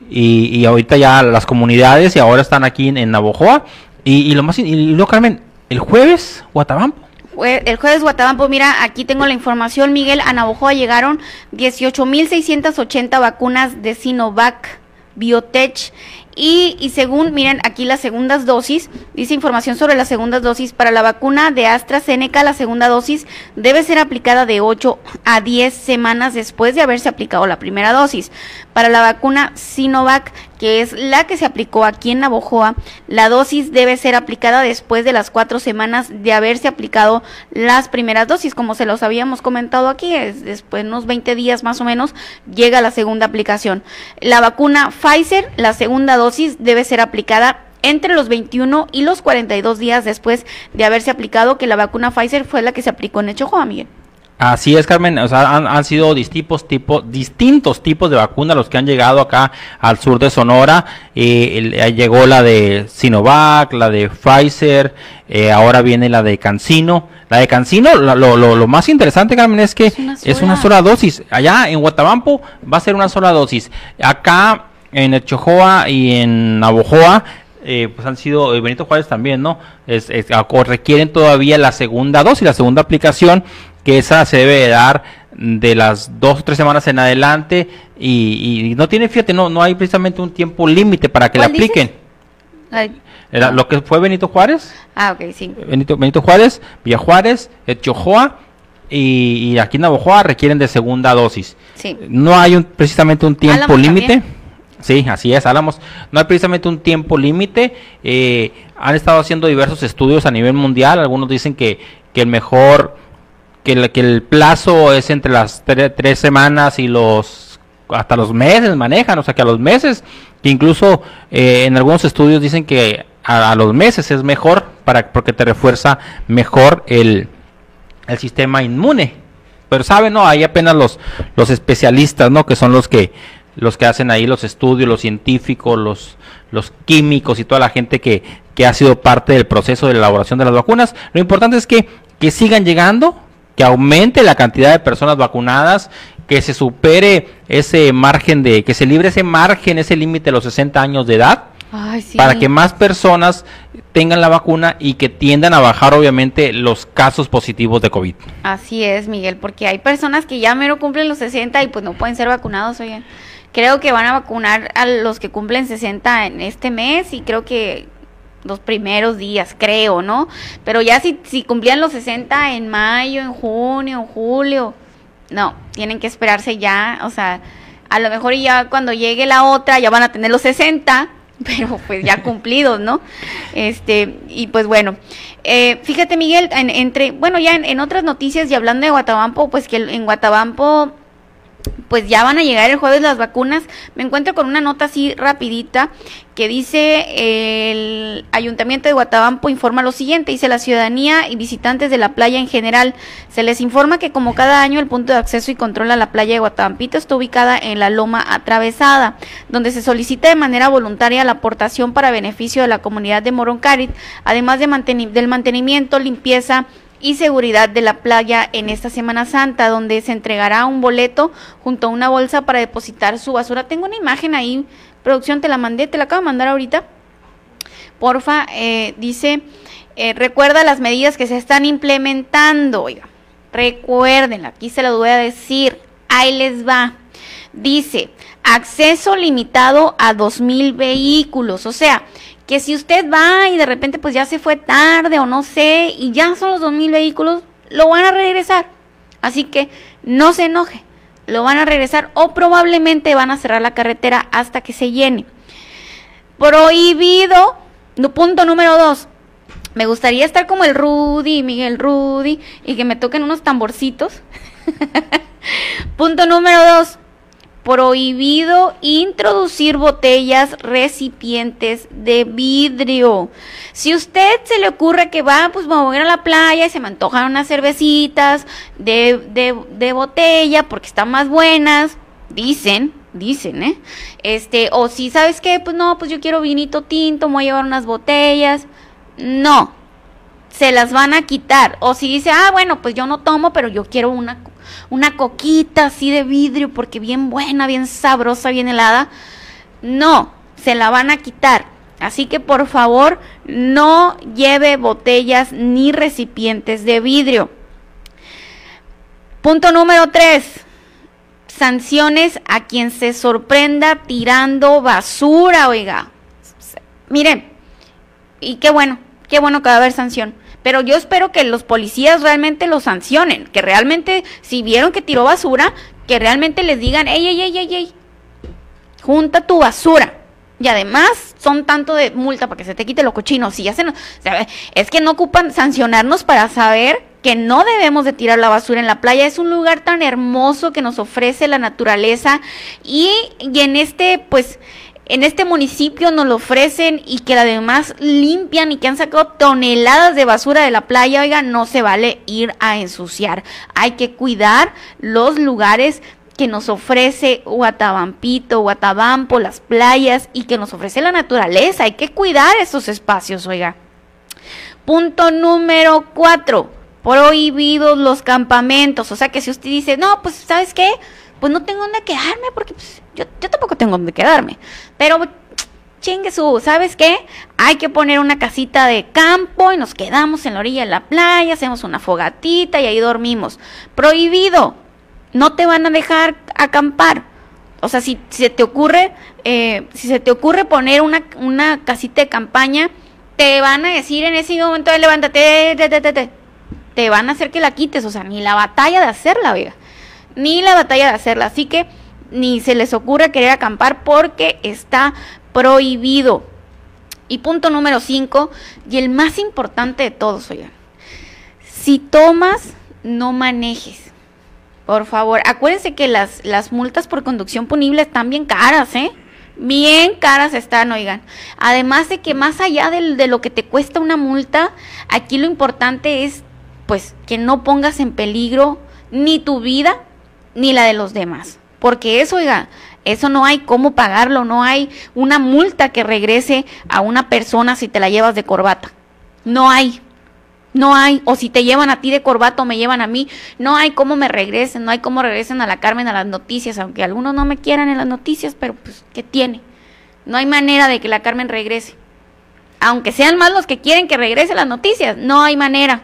y, ahorita ya las comunidades y ahora están aquí en, Navojoa. Y, lo más, y, lo Carmen, el jueves, Guatabampo. El jueves Guatabampo, mira, aquí tengo la información, Miguel, a Navojoa llegaron 18.680 vacunas de Sinovac Biotech y, según, miren, aquí las segundas dosis, dice información sobre las segundas dosis. Para la vacuna de AstraZeneca, la segunda dosis debe ser aplicada de 8 a 10 semanas después de haberse aplicado la primera dosis. Para la vacuna Sinovac, que es la que se aplicó aquí en Navojoa, la dosis debe ser aplicada después de las cuatro semanas de haberse aplicado las primeras dosis, como se los habíamos comentado aquí, es después de unos 20 días más o menos llega la segunda aplicación. La vacuna Pfizer, la segunda dosis debe ser aplicada entre los 21 y los 42 días después de haberse aplicado, que la vacuna Pfizer fue la que se aplicó en Echojoa, Miguel. Así es, Carmen. O sea, han, sido distintos, tipo, distintos tipos de vacunas los que han llegado acá al sur de Sonora. Eh, llegó la de Sinovac, la de Pfizer, eh, ahora viene la de Cancino. La de Cancino, lo, lo, lo, más interesante, Carmen, es que es una, sola dosis. Allá en Guatabampo va a ser una sola dosis. Acá en Echojoa y en Navojoa eh, pues han sido, Benito Juárez también, ¿no? Es, requieren todavía la segunda dosis, la segunda aplicación que esa se debe dar de las dos o tres semanas en adelante y, no tiene, fíjate, no, no hay precisamente un tiempo límite para que la apliquen. Era lo que fue Benito Juárez. Ah, ok, sí. Benito, Benito Juárez, Villa Juárez, Echojoa y, aquí en Navojoa requieren de segunda dosis. Sí. No hay un, precisamente un tiempo límite. Sí, así es, Álamos. No hay precisamente un tiempo límite. Eh, han estado haciendo diversos estudios a nivel mundial. Algunos dicen que, que el mejor que el, que el plazo es entre las tres semanas y los hasta los meses manejan, o sea que a los meses, que incluso eh, en algunos estudios dicen que a, los meses es mejor para porque te refuerza mejor el, el sistema inmune. Pero saben, no, hay apenas los los especialistas, ¿no? Que son los que los que hacen ahí los estudios, los científicos, los los químicos y toda la gente que, que ha sido parte del proceso de elaboración de las vacunas. Lo importante es que, que sigan llegando, que aumente la cantidad de personas vacunadas, que se supere ese margen de, que se libre ese margen, ese límite de los 60 años de edad, para que más personas tengan la vacuna y que tiendan a bajar obviamente los casos positivos de COVID. Así es, Miguel, porque hay personas que ya mero cumplen los 60 y pues no pueden ser vacunados, oye. Creo que van a vacunar a los que cumplen 60 en este mes y creo que los primeros días, creo, ¿no? Pero ya si, si cumplían los 60 en mayo, en junio, en julio, no, tienen que esperarse ya, o sea, a lo mejor ya cuando llegue la otra ya van a tener los 60, [LAUGHS] pero pues ya cumplidos, ¿no? Este, y pues bueno, eh, fíjate Miguel, entre, bueno, ya en, en, otras noticias y hablando de Guatabampo, pues que en Guatabampo pues ya van a llegar el jueves las vacunas. Me encuentro con una nota así rapidita que dice el Ayuntamiento de Guatabampo informa lo siguiente, dice la ciudadanía y visitantes de la playa en general, se les informa que como cada año el punto de acceso y control a la playa de Guatabampito está ubicada en la Loma Atravesada, donde se solicita de manera voluntaria la aportación para beneficio de la comunidad de Moroncarit, además de del mantenimiento, limpieza, y seguridad de la playa en esta Semana Santa, donde se entregará un boleto junto a una bolsa para depositar su basura. Tengo una imagen ahí, producción, te la mandé, te la acabo de mandar ahorita. Porfa, eh, dice, eh, recuerda las medidas que se están implementando, oiga, recuerden, aquí se lo voy a decir, ahí les va. Dice, acceso limitado a 2.000 vehículos, o sea, que si usted va y de repente pues ya se fue tarde o no sé y ya son los dos mil vehículos, lo van a regresar. Así que no se enoje, lo van a regresar o probablemente van a cerrar la carretera hasta que se llene. Prohibido, punto número dos, me gustaría estar como el Rudy, Miguel Rudy, y que me toquen unos tamborcitos. [LAUGHS] punto número dos, prohibido introducir botellas recipientes de vidrio. Si usted se le ocurre que va, pues vamos a ir a la playa y se me antojan unas cervecitas de, de, de botella porque están más buenas, dicen, dicen, ¿eh? Este, o si sabes qué, pues no, pues yo quiero vinito tinto, me voy a llevar unas botellas. No, se las van a quitar. O si dice, ah, bueno, pues yo no tomo, pero yo quiero una una coquita así de vidrio porque bien buena, bien sabrosa, bien helada. No, se la van a quitar. Así que por favor no lleve botellas ni recipientes de vidrio. Punto número 3. Sanciones a quien se sorprenda tirando basura, oiga. Miren, y qué bueno, qué bueno que va a haber sanción. Pero yo espero que los policías realmente lo sancionen, que realmente, si vieron que tiró basura, que realmente les digan, ey, ey, ey, ey, ey, junta tu basura. Y además son tanto de multa para que se te quite lo cochino. Si ya se es que no ocupan sancionarnos para saber que no debemos de tirar la basura en la playa. Es un lugar tan hermoso que nos ofrece la naturaleza y, y en este, pues, en este municipio nos lo ofrecen y que además limpian y que han sacado toneladas de basura de la playa, oiga, no se vale ir a ensuciar. Hay que cuidar los lugares que nos ofrece Guatabampito, Guatabampo, las playas y que nos ofrece la naturaleza. Hay que cuidar esos espacios, oiga. Punto número cuatro, prohibidos los campamentos. O sea que si usted dice, no, pues, ¿sabes qué? Pues no tengo dónde quedarme porque pues, yo, tampoco tengo donde quedarme. Pero chingue su, ¿sabes qué? Hay que poner una casita de campo y nos quedamos en la orilla de la playa, hacemos una fogatita y ahí dormimos. Prohibido. No te van a dejar acampar. O sea, si, se te ocurre, eh, si se te ocurre poner una, una casita de campaña, te van a decir en ese momento de levántate, te, te, te, te, van a hacer que la quites. O sea, ni la batalla de hacerla, oiga. Ni la batalla de hacerla. Así que ni se les ocurre querer acampar porque está prohibido. Y punto número 5, y el más importante de todos, oigan. Si tomas, no manejes. Por favor, acuérdense que las, las multas por conducción punible están bien caras, ¿eh? Bien caras están, oigan. Además de que más allá de, de lo que te cuesta una multa, aquí lo importante es, pues, que no pongas en peligro ni tu vida ni la de los demás. Porque eso, oiga, eso no hay cómo pagarlo, no hay una multa que regrese a una persona si te la llevas de corbata. No hay. No hay, o si te llevan a ti de corbata o me llevan a mí, no hay cómo me regresen, no hay cómo regresen a la Carmen a las noticias, aunque algunos no me quieran en las noticias, pero pues, ¿qué tiene? No hay manera de que la Carmen regrese. Aunque sean más los que quieren que regrese las noticias, no hay manera.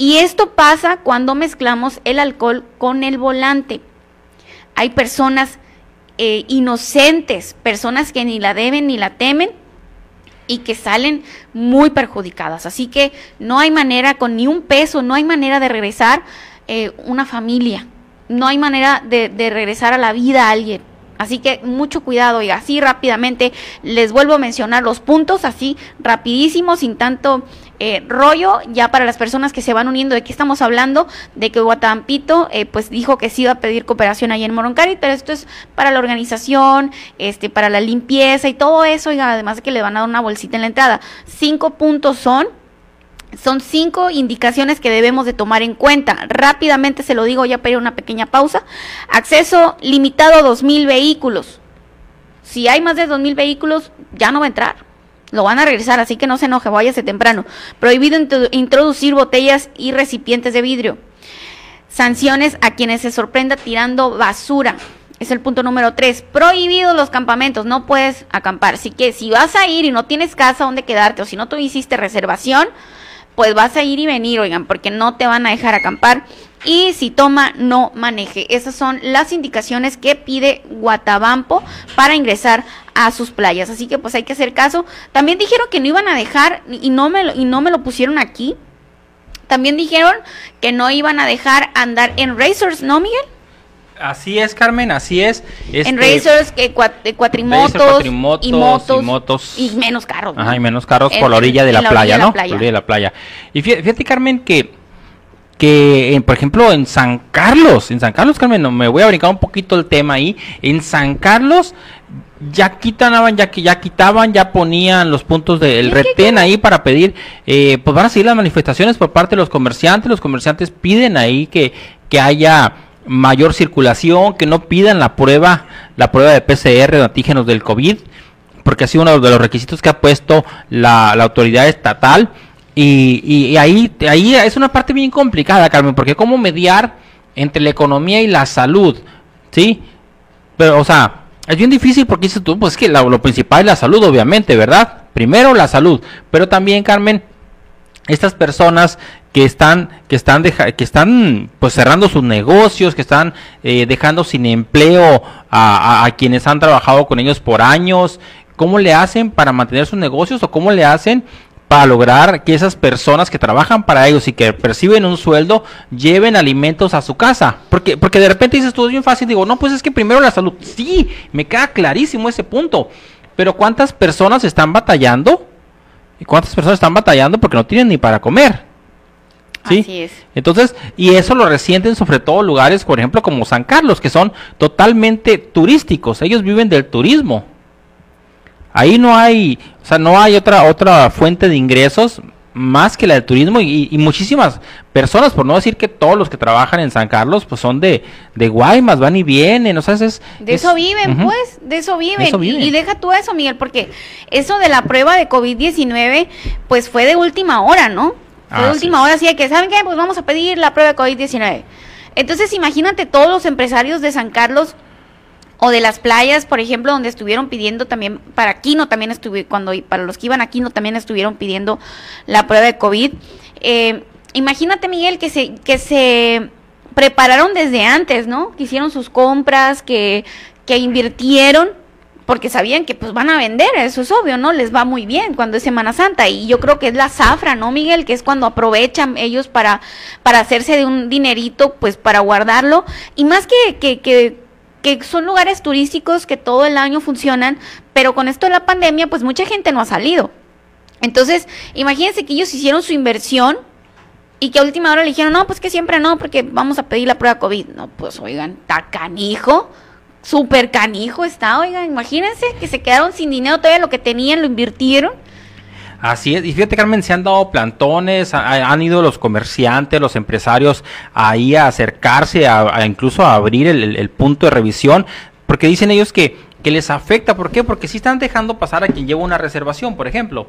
Y esto pasa cuando mezclamos el alcohol con el volante hay personas eh, inocentes, personas que ni la deben ni la temen y que salen muy perjudicadas. Así que no hay manera, con ni un peso, no hay manera de regresar eh, una familia, no hay manera de, de regresar a la vida a alguien. Así que mucho cuidado y así rápidamente les vuelvo a mencionar los puntos, así rapidísimo, sin tanto eh, rollo, ya para las personas que se van uniendo, ¿de qué estamos hablando? De que Guatampito eh, pues dijo que sí iba a pedir cooperación ahí en Moroncari, pero esto es para la organización, este, para la limpieza y todo eso, y además de que le van a dar una bolsita en la entrada. Cinco puntos son son cinco indicaciones que debemos de tomar en cuenta. Rápidamente se lo digo ya para una pequeña pausa. Acceso limitado a dos mil vehículos. Si hay más de dos mil vehículos, ya no va a entrar. Lo van a regresar, así que no se enoje, váyase temprano. Prohibido introducir botellas y recipientes de vidrio. Sanciones a quienes se sorprenda tirando basura. Es el punto número tres. Prohibidos los campamentos. No puedes acampar. Así que si vas a ir y no tienes casa donde quedarte o si no tú hiciste reservación, pues vas a ir y venir, oigan, porque no te van a dejar acampar. Y si toma, no maneje. Esas son las indicaciones que pide Guatabampo para ingresar a sus playas. Así que pues hay que hacer caso. También dijeron que no iban a dejar y no me lo, y no me lo pusieron aquí. También dijeron que no iban a dejar andar en racers, ¿no, Miguel? Así es, Carmen, así es. en este, racers, que cuatrimotos, y, motos, y, menos carros. Ajá, y menos carros por la orilla de la, playa, ¿no? Por la orilla de la playa. Y fíjate, Carmen, que, que por ejemplo, en San Carlos, en San Carlos, Carmen, me voy a brincar un poquito el tema ahí. En San Carlos ya quitaban, ya ya quitaban, ya ponían los puntos del retén ahí para pedir, eh, pues van a seguir las manifestaciones por parte de los comerciantes. Los comerciantes piden ahí que, que haya mayor circulación, que no pidan la prueba, la prueba de PCR de antígenos del COVID, porque ha sido uno de los requisitos que ha puesto la, autoridad estatal. Y, y, ahí, ahí es una parte bien complicada, Carmen, porque cómo mediar entre la economía y la salud, ¿sí? Pero, o sea, es bien difícil porque dices tú, pues que lo principal es la salud, obviamente, ¿verdad? Primero la salud, pero también, Carmen, estas personas que están que están que están pues cerrando sus negocios que están eh, dejando sin empleo a, a, quienes han trabajado con ellos por años cómo le hacen para mantener sus negocios o cómo le hacen para lograr que esas personas que trabajan para ellos y que perciben un sueldo lleven alimentos a su casa porque porque de repente dices tú es bien fácil digo no pues es que primero la salud sí me queda clarísimo ese punto pero cuántas personas están batallando y cuántas personas están batallando porque no tienen ni para comer ¿Sí? Así es. Entonces, y eso lo resienten sobre todo lugares, por ejemplo, como San Carlos, que son totalmente turísticos. Ellos viven del turismo. Ahí no hay, o sea, no hay otra otra fuente de ingresos más que la del turismo y, muchísimas personas, por no decir que todos los que trabajan en San Carlos, pues son de, de Guaymas, van y vienen, o sea, es... De eso viven, pues, de eso viven. Y, y, deja tú eso, Miguel, porque eso de la prueba de COVID-19, pues fue de última hora, ¿no? Fue de última hora, así de que, ¿saben qué? Pues vamos a pedir la prueba de COVID-19. Entonces, imagínate todos los empresarios de San Carlos o de las playas, por ejemplo, donde estuvieron pidiendo también, para Quino también estuve, cuando para los que iban a Quino también estuvieron pidiendo la prueba de COVID. Eh, imagínate, Miguel, que se, que se prepararon desde antes, ¿no? Que hicieron sus compras, que, que invirtieron porque sabían que pues van a vender, eso es obvio, ¿no? Les va muy bien cuando es Semana Santa y yo creo que es la zafra, ¿no, Miguel? Que es cuando aprovechan ellos para, para hacerse de un dinerito, pues para guardarlo y más que, que, que que son lugares turísticos que todo el año funcionan, pero con esto de la pandemia, pues mucha gente no ha salido. Entonces, imagínense que ellos hicieron su inversión y que a última hora le dijeron, no, pues que siempre no, porque vamos a pedir la prueba COVID. No, pues oigan, tacanijo súper canijo está, oigan, imagínense que se quedaron sin dinero, todavía lo que tenían lo invirtieron. Así es, y fíjate Carmen, se han dado plantones, han ido los comerciantes, los empresarios ahí a acercarse, a, incluso a abrir el, punto de revisión, porque dicen ellos que, que les afecta, ¿por qué? Porque si están dejando pasar a quien lleva una reservación, por ejemplo.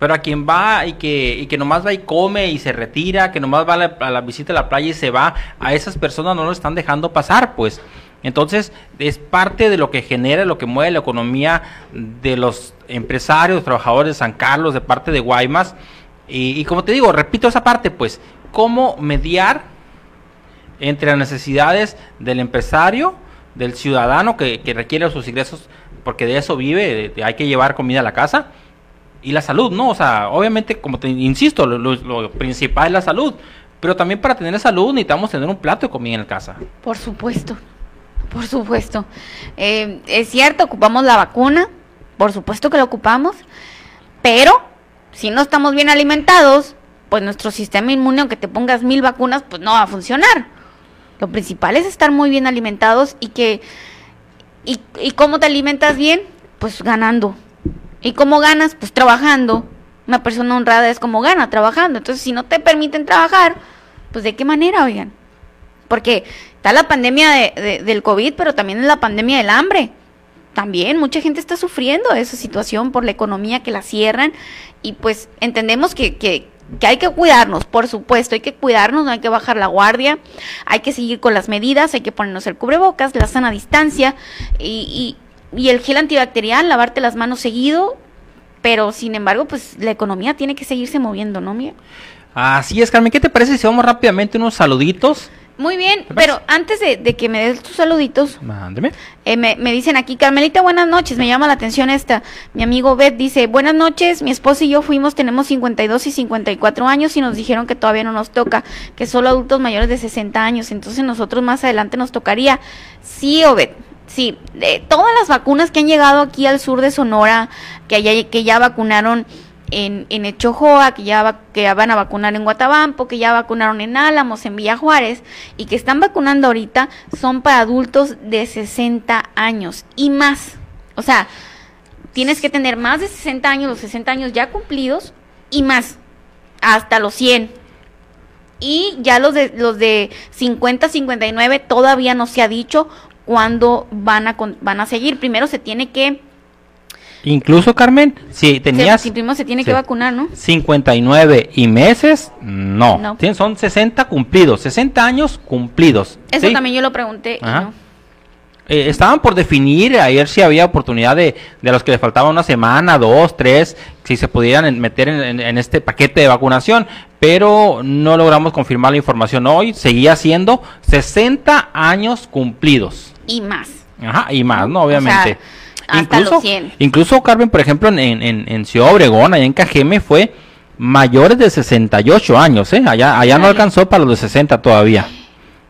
Pero a quien va y que, y que nomás va y come y se retira, que nomás va a la, a la visita a la playa y se va, a esas personas no lo están dejando pasar, pues. Entonces, es parte de lo que genera, lo que mueve la economía de los empresarios, trabajadores de San Carlos, de parte de Guaymas. Y, como te digo, repito esa parte, pues, cómo mediar entre las necesidades del empresario, del ciudadano que, requiere sus ingresos, porque de eso vive, hay que llevar comida a la casa, y la salud, ¿no? O sea, obviamente, como te insisto, lo, lo- principal es la salud. Pero también para tener salud necesitamos tener un plato de comida en casa. Por supuesto, por supuesto. Eh, es cierto, ocupamos la vacuna, por supuesto que la ocupamos, pero si no estamos bien alimentados, pues nuestro sistema inmune, aunque te pongas mil vacunas, pues no va a funcionar. Lo principal es estar muy bien alimentados y que... ¿Y, y cómo te alimentas bien? Pues ganando. ¿Y cómo ganas? Pues trabajando. Una persona honrada es como gana, trabajando. Entonces, si no te permiten trabajar, pues de qué manera, oigan. Porque está la pandemia de- de- del COVID, pero también es la pandemia del hambre. También mucha gente está sufriendo esa situación por la economía que la cierran y pues entendemos que, hay que cuidarnos, por supuesto, hay que cuidarnos, no hay que bajar la guardia, hay que seguir con las medidas, hay que ponernos el cubrebocas, la sana distancia y, y, y el gel antibacterial, lavarte las manos seguido, pero sin embargo, pues la economía tiene que seguirse moviendo, ¿no, Miguel? Así es, Carmen. ¿Qué te parece si vamos rápidamente unos saluditos? Muy bien, ¿Qué pero antes de, de que me des tus saluditos, Mándeme. Eh, me, me dicen aquí, Carmelita, buenas noches, me llama la atención esta. Mi amigo Beth dice, buenas noches, mi esposa y yo fuimos, tenemos 52 y 54 años y nos dijeron que todavía no nos toca, que solo adultos mayores de 60 años, entonces nosotros más adelante nos tocaría. Sí, Obed, sí, de todas las vacunas que han llegado aquí al sur de Sonora, que, allá- que ya vacunaron en, en Echojoa, que ya, va- que ya van a vacunar en Guatabampo, que ya vacunaron en Álamos, en Villa Juárez, y que están vacunando ahorita, son para adultos de 60 años y más. O sea, tienes que tener más de 60 años, los 60 años ya cumplidos, y más, hasta los 100. Y ya los de, los de 50, 59 todavía no se ha dicho cuándo van a, van a seguir. Primero se tiene que, Incluso, Carmen, si tenías si primero se tiene sí. que vacunar, ¿no? 59 y meses, no. Son 60 cumplidos, 60 años cumplidos. Eso ¿sí? también yo lo pregunté. y Ajá. no. Eh, estaban por definir ayer si había oportunidad de, de los que les faltaba una semana, dos, tres, si se pudieran meter en, en- en este paquete de vacunación, pero no logramos confirmar la información hoy. Seguía siendo 60 años cumplidos. Y más. Ajá, y más, ¿no? O Obviamente. sea, hasta incluso, los 100. incluso, Carmen, por ejemplo, en, en, en Ciudad Obregón, allá en Cajeme, fue mayores de 68 años, ¿eh? Allá, allá no alcanzó para los de 60 todavía.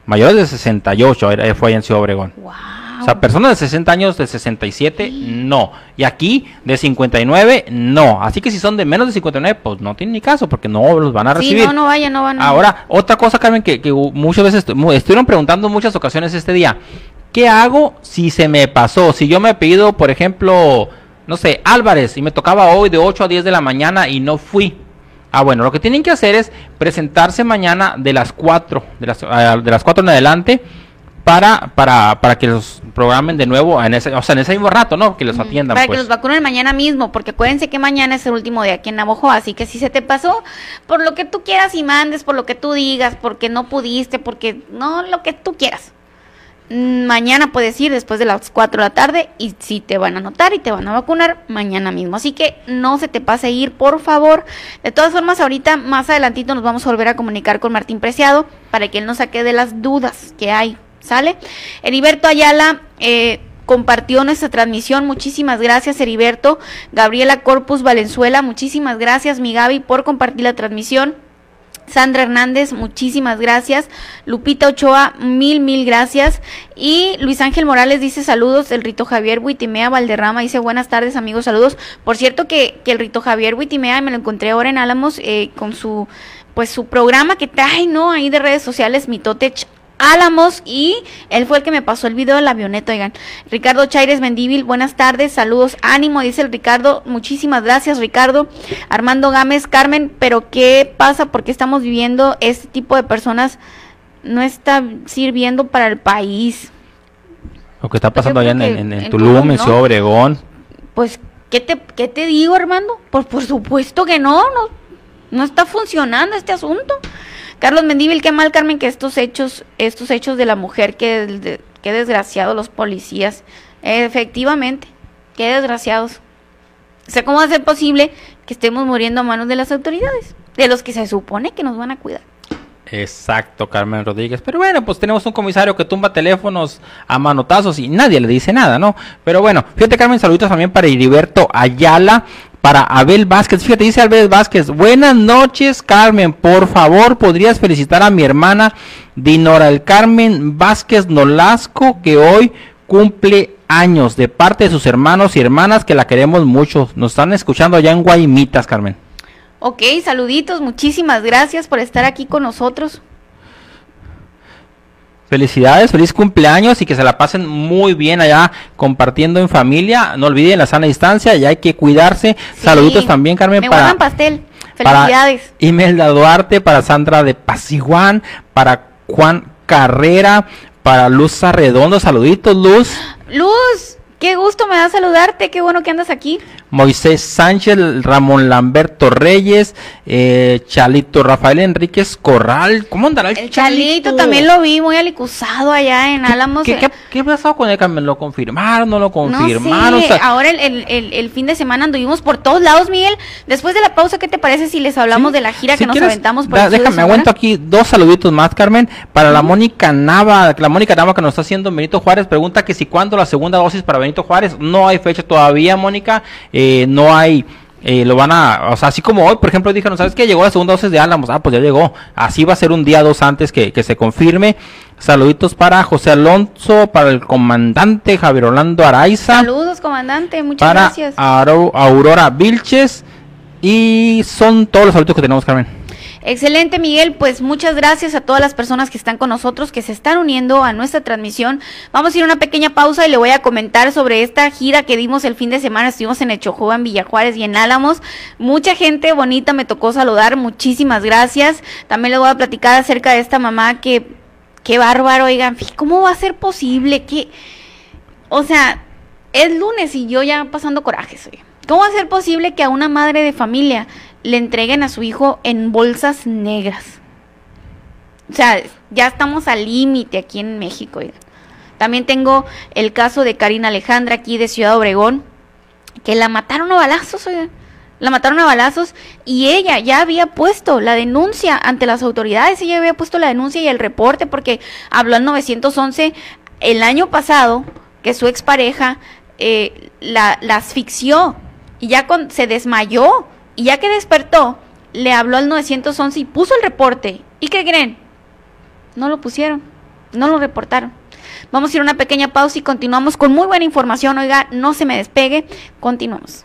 Mayores de 68 era- fue allá en Ciudad Obregón. Wow. O sea, personas de 60 años, de 67, no. Y aquí, de 59, no. Así que si son de menos de 59, pues no tienen ni caso, porque no los van a sí, recibir. no, no vaya, no van a. Ahora, otra cosa, Carmen, que, que muchas veces estuvieron preguntando en muchas ocasiones este día. ¿Qué hago si se me pasó? Si yo me pedido, por ejemplo, no sé, Álvarez, y me tocaba hoy de 8 a 10 de la mañana y no fui. Ah, bueno, lo que tienen que hacer es presentarse mañana de las 4, de las, ah, de las 4 en adelante, para, para, para que los programen de nuevo, en ese, o sea, en ese mismo rato, ¿no? Que los atiendan, Para pues. que los vacunen mañana mismo, porque acuérdense que mañana es el último día aquí en Navojoa, así que si se te pasó, por lo que tú quieras y mandes, por lo que tú digas, porque no pudiste, porque no, lo que tú quieras. Mañana puedes ir después de las 4 de la tarde y si te van a anotar y te van a vacunar mañana mismo. Así que no se te pase ir, por favor. De todas formas, ahorita más adelantito nos vamos a volver a comunicar con Martín Preciado para que él nos saque de las dudas que hay. ¿Sale? Heriberto Ayala eh, compartió nuestra transmisión. Muchísimas gracias, Heriberto. Gabriela Corpus Valenzuela, muchísimas gracias, mi Gaby, por compartir la transmisión. Sandra Hernández, muchísimas gracias. Lupita Ochoa, mil, mil gracias. Y Luis Ángel Morales dice saludos. El Rito Javier Huitimea Valderrama dice buenas tardes, amigos, saludos. Por cierto que, que el Rito Javier Huitimea me lo encontré ahora en Álamos eh, con su pues su programa que trae, ¿no? Ahí de redes sociales, Mitotech Álamos y él fue el que me pasó el video de la avioneta, oigan. Ricardo Chaires Mendíbil, buenas tardes, saludos, ánimo, dice el Ricardo, muchísimas gracias Ricardo. Armando Gámez, Carmen, pero ¿qué pasa? Porque estamos viviendo este tipo de personas no está sirviendo para el país. Lo que está Pues pasando allá en, en- en Tulum, en Obregón. Pues, ¿qué te, qué te digo, Armando? Pues por supuesto que no, no, no está funcionando este asunto. Carlos Mendíbil, qué mal, Carmen, que estos hechos, estos hechos de la mujer, qué desgraciados los policías. Efectivamente, qué desgraciados. O sea, ¿cómo va a ser posible que estemos muriendo a manos de las autoridades? De los que se supone que nos van a cuidar. Exacto, Carmen Rodríguez. Pero bueno, pues tenemos un comisario que tumba teléfonos a manotazos y nadie le dice nada, ¿no? Pero bueno, fíjate, Carmen, saluditos también para Heriberto Ayala, para Abel Vázquez. Fíjate, dice Abel Vázquez, buenas noches Carmen, por favor podrías felicitar a mi hermana Dinora el Carmen Vázquez Nolasco que hoy cumple años de parte de sus hermanos y hermanas que la queremos mucho. Nos están escuchando allá en Guaymitas, Carmen. Ok, saluditos, muchísimas gracias por estar aquí con nosotros. Felicidades, feliz cumpleaños y que se la pasen muy bien allá compartiendo en familia. No olviden la sana distancia, ya hay que cuidarse. Sí, Saluditos también, Carmen, Me para, pastel. para Felicidades. Imelda Duarte, para Sandra de Pasiguán, para Juan Carrera, para Luz Arredondo. Saluditos, Luz. Luz, qué gusto me da saludarte, qué bueno que andas aquí. Moisés Sánchez, Ramón Lamberto Reyes, eh, Chalito Rafael Enríquez Corral. ¿Cómo andará el, El Chalito también lo vi muy alicuzado allá en Álamos. ¿Qué, eh, qué, qué pasó con él? ¿Lo confirmaron? ¿No lo No confirmaron? sé, O sea, ahora el, el- el- el fin de semana anduvimos por todos lados, Miguel. Después de la pausa, ¿qué te parece si les hablamos Sí. de la gira Si que nos aventamos por da- el Déjame, aguanto aquí dos saluditos más, Carmen. Para la Mónica Nava, la Mónica Nava que nos está haciendo Benito Juárez, pregunta que si cuándo la segunda dosis para Benito Juárez. No hay fecha todavía, Mónica. Eh, no hay. eh, lo van a, o sea, así como hoy, por ejemplo, dijeron, ¿sabes qué? Llegó la segunda dosis de Álamos. Ah, pues ya llegó. Así va a ser un día, dos antes que, que se confirme. Saluditos para José Alonso, para el comandante Javier Orlando Araiza. Saludos, comandante, muchas para gracias. Auro- Aurora Vilches. Y son todos los saludos que tenemos, Carmen. Excelente, Miguel. Pues muchas gracias a todas las personas que están con nosotros, que se están uniendo a nuestra transmisión. Vamos a ir a una pequeña pausa y le voy a comentar sobre esta gira que dimos el fin de semana. Estuvimos en Echojoa, en Villajuárez y en Álamos. Mucha gente bonita me tocó saludar. Muchísimas gracias. También les voy a platicar acerca de esta mamá que, qué bárbaro, oigan, ¿cómo va a ser posible que, o sea, es lunes y yo ya pasando corajes, oigan. ¿Cómo va a ser posible que a una madre de familia le entreguen a su hijo en bolsas negras? O sea, ya estamos al límite aquí en México. oigan. También tengo el caso de Karina Alejandra aquí de Ciudad Obregón, que la mataron a balazos, oigan. La mataron a balazos y ella ya había puesto la denuncia ante las autoridades, ella había puesto la denuncia y el reporte porque habló al 911 el año pasado que su expareja eh, la, asfixió y ya se desmayó y ya que despertó le habló al 911 y puso el reporte. ¿Y qué creen? No lo pusieron, no lo reportaron. Vamos a ir a una pequeña pausa y continuamos con muy buena información. Oiga, no se me despegue, continuamos.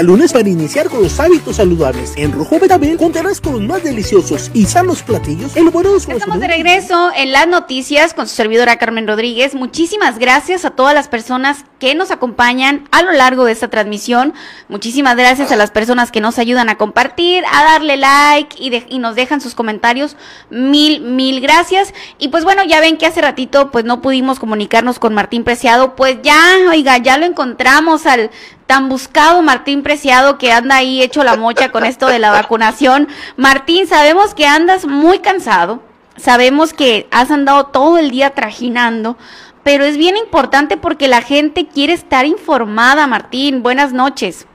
Al lunes para iniciar con los hábitos saludables. En Rojo Betabel contarás con los más deliciosos y sanos platillos elaborados con los Estamos de regreso en las noticias con su servidora Carmen Rodríguez. Muchísimas gracias a todas las personas que nos acompañan a lo largo de esta transmisión. Muchísimas gracias a las personas que nos ayudan a compartir, a darle like y, de- y nos dejan sus comentarios. Mil, mil gracias. Y pues bueno, ya ven que hace ratito pues no pudimos comunicarnos con Martín Preciado. Pues ya, oiga, ya lo encontramos al tan buscado Martín Preciado que anda ahí hecho la mocha con esto de la [LAUGHS] vacunación. Martín, sabemos que andas muy cansado, sabemos que has andado todo el día trajinando, pero es bien importante porque la gente quiere estar informada, Martín. Buenas noches.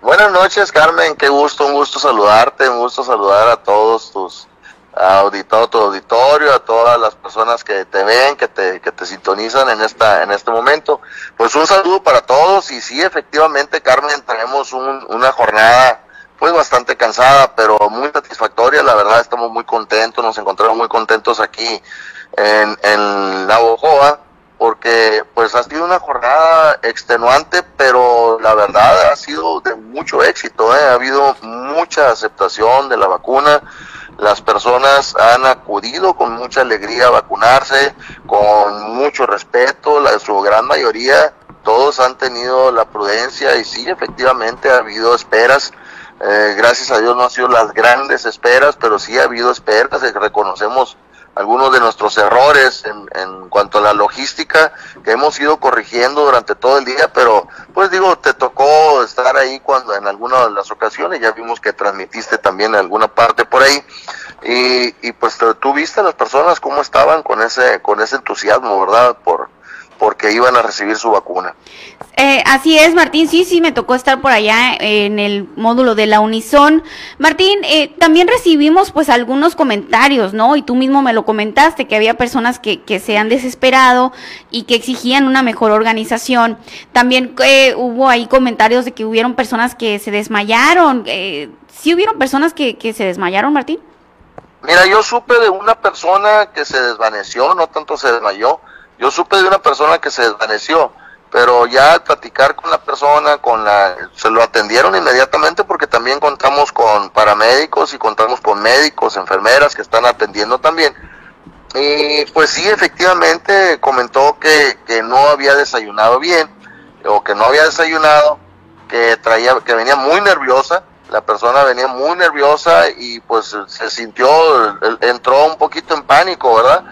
Buenas noches, Carmen. Qué gusto, un gusto saludarte, un gusto saludar a todos tus auditores, tu auditorio, a todas las personas que te ven, que te, que te sintonizan en esta, en este momento. Pues un saludo para todos y sí, efectivamente, Carmen, tenemos un- una jornada pues bastante cansada, pero muy satisfactoria. La verdad, estamos muy contentos, nos encontramos muy contentos aquí en, en La Bojoa porque pues ha sido una jornada extenuante, pero la verdad ha sido de mucho éxito, ¿eh? ha habido mucha aceptación de la vacuna, las personas han acudido con mucha alegría a vacunarse, con mucho respeto, la, su gran mayoría, todos han tenido la prudencia y sí, efectivamente ha habido esperas, eh, gracias a Dios no han sido las grandes esperas, pero sí ha habido esperas, eh, reconocemos algunos de nuestros errores en, en cuanto a la logística que hemos ido corrigiendo durante todo el día, pero pues digo, te tocó estar ahí cuando en alguna de las ocasiones, ya vimos que transmitiste también alguna parte por ahí, y, y pues tú viste a las personas cómo estaban con ese, con ese entusiasmo, ¿verdad? Por, porque iban a recibir su vacuna. Eh, así es, Martín. Sí, sí, me tocó estar por allá en el módulo de la Unison. Martín, eh, también recibimos pues algunos comentarios, ¿no? Y tú mismo me lo comentaste, que había personas que, que se han desesperado y que exigían una mejor organización. También eh, hubo ahí comentarios de que hubieron personas que se desmayaron. Eh, ¿Sí hubieron personas que, que se desmayaron, Martín? Mira, yo supe de una persona que se desvaneció, no tanto se desmayó, yo supe de una persona que se desvaneció, pero ya al platicar con la persona, con la, se lo atendieron inmediatamente porque también contamos con paramédicos y contamos con médicos, enfermeras que están atendiendo también. Y pues sí, efectivamente comentó que, que no había desayunado bien, o que no había desayunado, que traía, que venía muy nerviosa, la persona venía muy nerviosa y pues se sintió, entró un poquito en pánico, ¿verdad?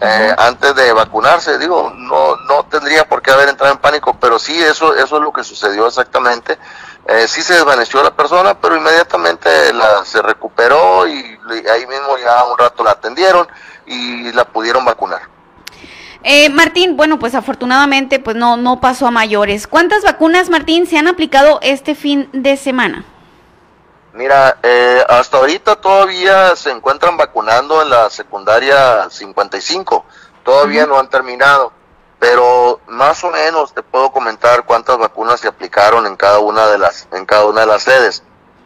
Eh, antes de vacunarse, digo, no, no tendría por qué haber entrado en pánico, pero sí, eso, eso es lo que sucedió exactamente. Eh, sí se desvaneció la persona, pero inmediatamente la, se recuperó y ahí mismo ya un rato la atendieron y la pudieron vacunar. Eh, Martín, bueno, pues afortunadamente pues no, no pasó a mayores. ¿Cuántas vacunas, Martín, se han aplicado este fin de semana? Mira, eh, hasta ahorita todavía se encuentran vacunando en la secundaria 55, todavía no han terminado, pero más o menos te puedo comentar cuántas vacunas se aplicaron en cada una de las en cada una de las sedes.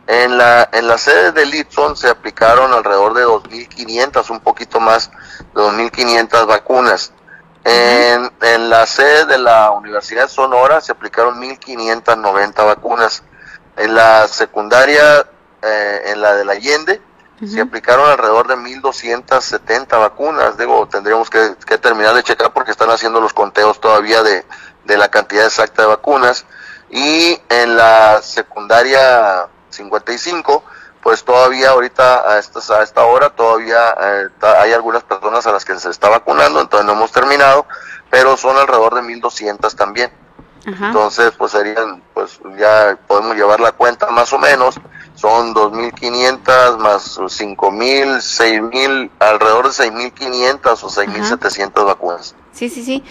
En la en la sede de Litson se aplicaron alrededor de 2.500, un poquito más de 2.500 vacunas. En, en la sede de la Universidad de Sonora se aplicaron 1.590 vacunas. En la secundaria, eh, en la de la Allende, se aplicaron alrededor de 1.270 vacunas. Digo, tendríamos que, que terminar de checar porque están haciendo los conteos todavía de, de la cantidad exacta de vacunas. Y en la secundaria 55, pues todavía ahorita a, estas, a esta hora todavía eh, hay algunas personas a las que se está vacunando, entonces no hemos terminado, pero son alrededor de 1.200 también. Ajá. Entonces, pues serían, pues ya podemos llevar la cuenta más o menos, son 2.500 más 5.000, 6.000, alrededor de 6.500 o 6.700 vacunas. Sí, sí, sí.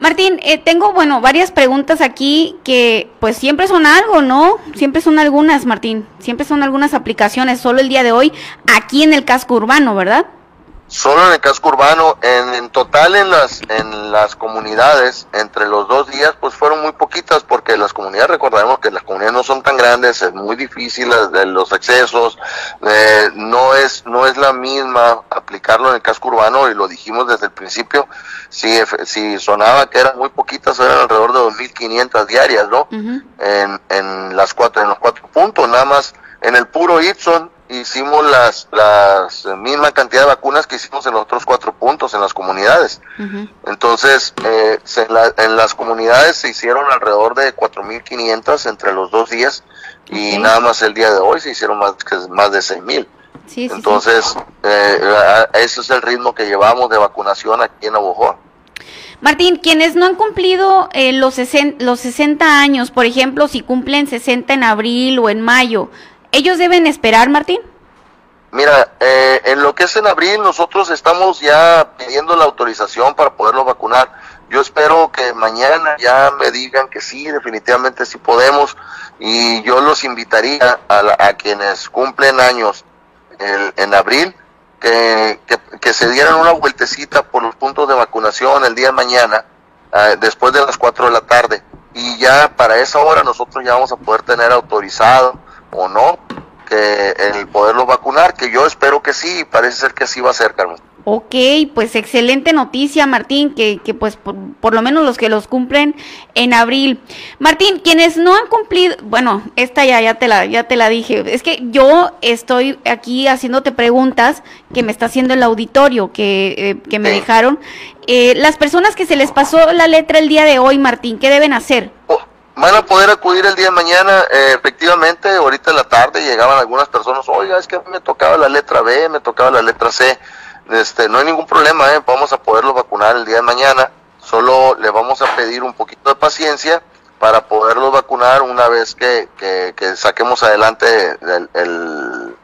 Martín, eh, tengo, bueno, varias preguntas aquí que pues siempre son algo, ¿no? Siempre son algunas, Martín. Siempre son algunas aplicaciones, solo el día de hoy, aquí en el casco urbano, ¿verdad? Solo en el casco urbano, en, en, total en las en las comunidades, entre los dos días, pues fueron muy poquitas, porque las comunidades, recordemos que las comunidades no son tan grandes, es muy difícil de los accesos, eh, no es no es la misma aplicarlo en el casco urbano, y lo dijimos desde el principio, si, si sonaba que eran muy poquitas, eran alrededor de 2.500 diarias, ¿no? en, en, las cuatro, en los cuatro puntos, nada más en el puro Itson hicimos las, las misma cantidad de vacunas que hicimos en los otros cuatro puntos en las comunidades. Entonces, eh, en las comunidades se hicieron alrededor de 4.500 entre los dos días y nada más el día de hoy se hicieron más, más de 6.000. Sí, Entonces, Eh, ese es el ritmo que llevamos de vacunación aquí en Abojoa. Martín, quienes no han cumplido eh, los, los 60 años, por ejemplo, si cumplen 60 en abril o en mayo, ¿Ellos deben esperar, Martín? Mira, eh, en lo que es en abril, nosotros estamos ya pidiendo la autorización para poderlo vacunar. Yo espero que mañana ya me digan que sí, definitivamente sí podemos. Y yo los invitaría a, quienes cumplen años en abril que, que, se dieran una vueltecita por los puntos de vacunación el día de mañana, eh, después de las 4 de la tarde. Y ya para esa hora nosotros ya vamos a poder tener autorizado o no que el poderlo vacunar, que yo espero que sí, parece ser que sí va a ser, Carmen. Ok, pues excelente noticia, Martín, que, que pues por, lo menos los que los cumplen en abril. Martín, quienes no han cumplido, bueno, esta ya, ya, te la, ya te la dije, es que yo estoy aquí haciéndote preguntas que me está haciendo el auditorio, que, eh, que me dejaron. Eh, las personas que se les pasó la letra el día de hoy, Martín, ¿qué deben hacer? Oh, van a poder acudir el día de mañana, eh, efectivamente, ahorita en la tarde llegaban algunas personas, oiga, es que me tocaba la letra B, me tocaba la letra C, este, no hay ningún problema, eh, vamos a poderlo vacunar el día de mañana, solo le vamos a pedir un poquito de paciencia para poderlo vacunar una vez que, que, saquemos adelante el,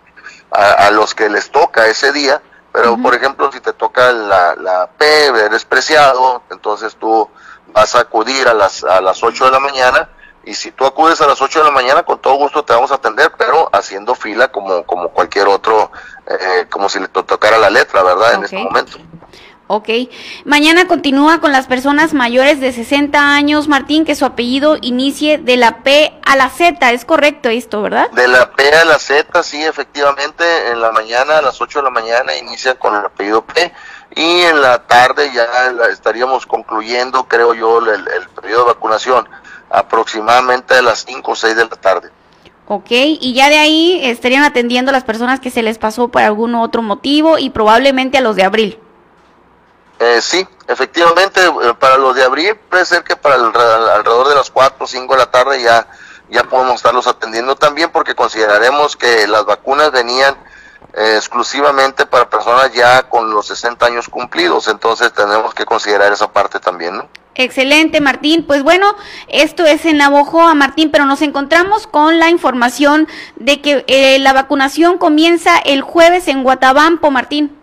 a, los que les toca ese día, pero por ejemplo, si te toca la, la P, eres preciado, entonces tú vas a acudir a las, a las 8 de la mañana y si tú acudes a las 8 de la mañana, con todo gusto te vamos a atender, pero haciendo fila como, como cualquier otro, eh, como si le tocara la letra, ¿verdad? En este momento. Ok. Mañana continúa con las personas mayores de 60 años, Martín, que su apellido inicie de la P a la Z. Es correcto esto, ¿verdad? De la P a la Z, sí, efectivamente. En la mañana, a las 8 de la mañana, inicia con el apellido P y en la tarde ya estaríamos concluyendo, creo yo, el, periodo de vacunación aproximadamente a las 5 o 6 de la tarde. Ok, y ya de ahí estarían atendiendo a las personas que se les pasó por algún otro motivo y probablemente a los de abril. Eh, sí, efectivamente, eh, para los de abril puede ser que para alrededor de las 4 o 5 de la tarde ya, ya podemos estarlos atendiendo también porque consideraremos que las vacunas venían exclusivamente para personas ya con los 60 años cumplidos, entonces tenemos que considerar esa parte también, ¿no? Excelente, Martín. Pues bueno, esto es en Navojoa, Martín, pero nos encontramos con la información de que eh, la vacunación comienza el jueves en Guatabampo, Martín.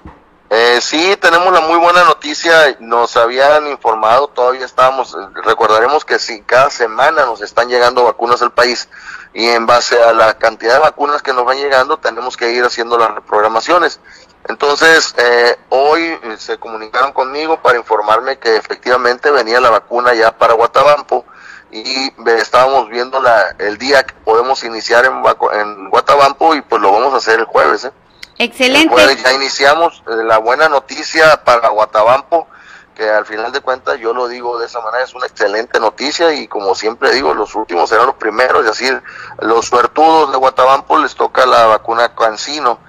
Eh, sí, tenemos la muy buena noticia. Nos habían informado, todavía estábamos, recordaremos que sí, cada semana nos están llegando vacunas al país y en base a la cantidad de vacunas que nos van llegando tenemos que ir haciendo las reprogramaciones. Entonces, eh, hoy eh, se comunicaron conmigo para informarme que efectivamente venía la vacuna ya para Guatabampo y estábamos viendo la, el día que podemos iniciar en, en Guatabampo y pues lo vamos a hacer el jueves. ¿eh? Excelente. ya iniciamos la buena noticia para Guatabampo que al final de cuentas yo lo digo de esa manera, es una excelente noticia y como siempre digo, los últimos serán los primeros, es decir, los suertudos de Guatabampo les toca la vacuna Cancino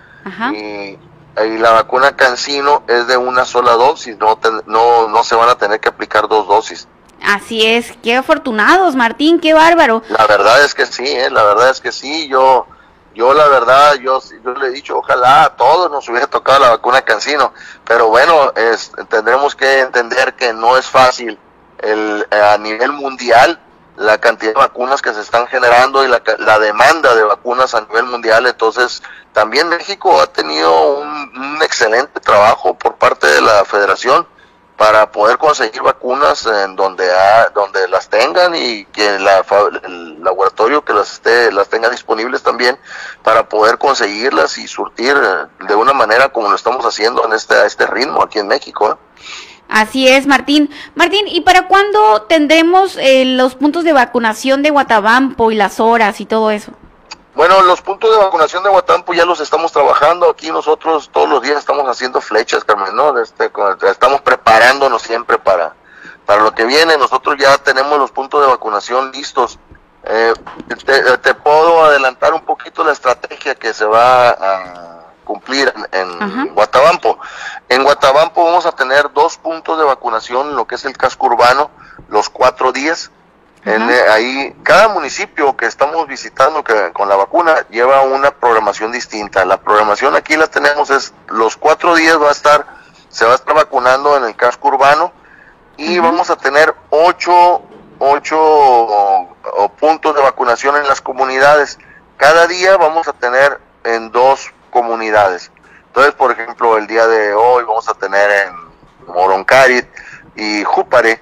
y, la vacuna Cancino es de una sola dosis, no, no, no se van a tener que aplicar dos dosis. Así es, qué afortunados, Martín, qué bárbaro. La verdad es que sí, ¿eh? la verdad es que sí, yo yo la verdad, yo, yo le he dicho, ojalá a todos nos hubiera tocado la vacuna Cancino, pero bueno, tendremos que entender que no es fácil el, a nivel mundial la cantidad de vacunas que se están generando y la, la demanda de vacunas a nivel mundial. Entonces, también México ha tenido un, un excelente trabajo por parte de la federación para poder conseguir vacunas en donde donde las tengan y que la, el laboratorio que las esté las tenga disponibles también para poder conseguirlas y surtir eh, de una manera como lo estamos haciendo en este a este ritmo aquí en México. ¿eh? Así es, Martín. Martín, ¿y para cuándo tendremos eh, los puntos de vacunación de Guatabampo y las horas y todo eso? Bueno, los puntos de vacunación de Guatampo ya los estamos trabajando. Aquí nosotros todos los días estamos haciendo flechas, Carmen, ¿no? Este, estamos preparándonos siempre para, para lo que viene. Nosotros ya tenemos los puntos de vacunación listos. Eh, te, puedo adelantar un poquito la estrategia que se va a cumplir en, Guatabampo. En Guatabampo vamos a tener dos puntos de vacunación, lo que es el casco urbano, los cuatro días en, eh, ahí, cada municipio que estamos visitando que, con la vacuna lleva una programación distinta. La programación aquí la tenemos es los cuatro días va a estar, se va a estar vacunando en el casco urbano y vamos a tener ocho, ocho puntos de vacunación en las comunidades. Cada día vamos a tener en dos comunidades. Entonces, por ejemplo, el día de hoy vamos a tener en Moroncarit y Júpare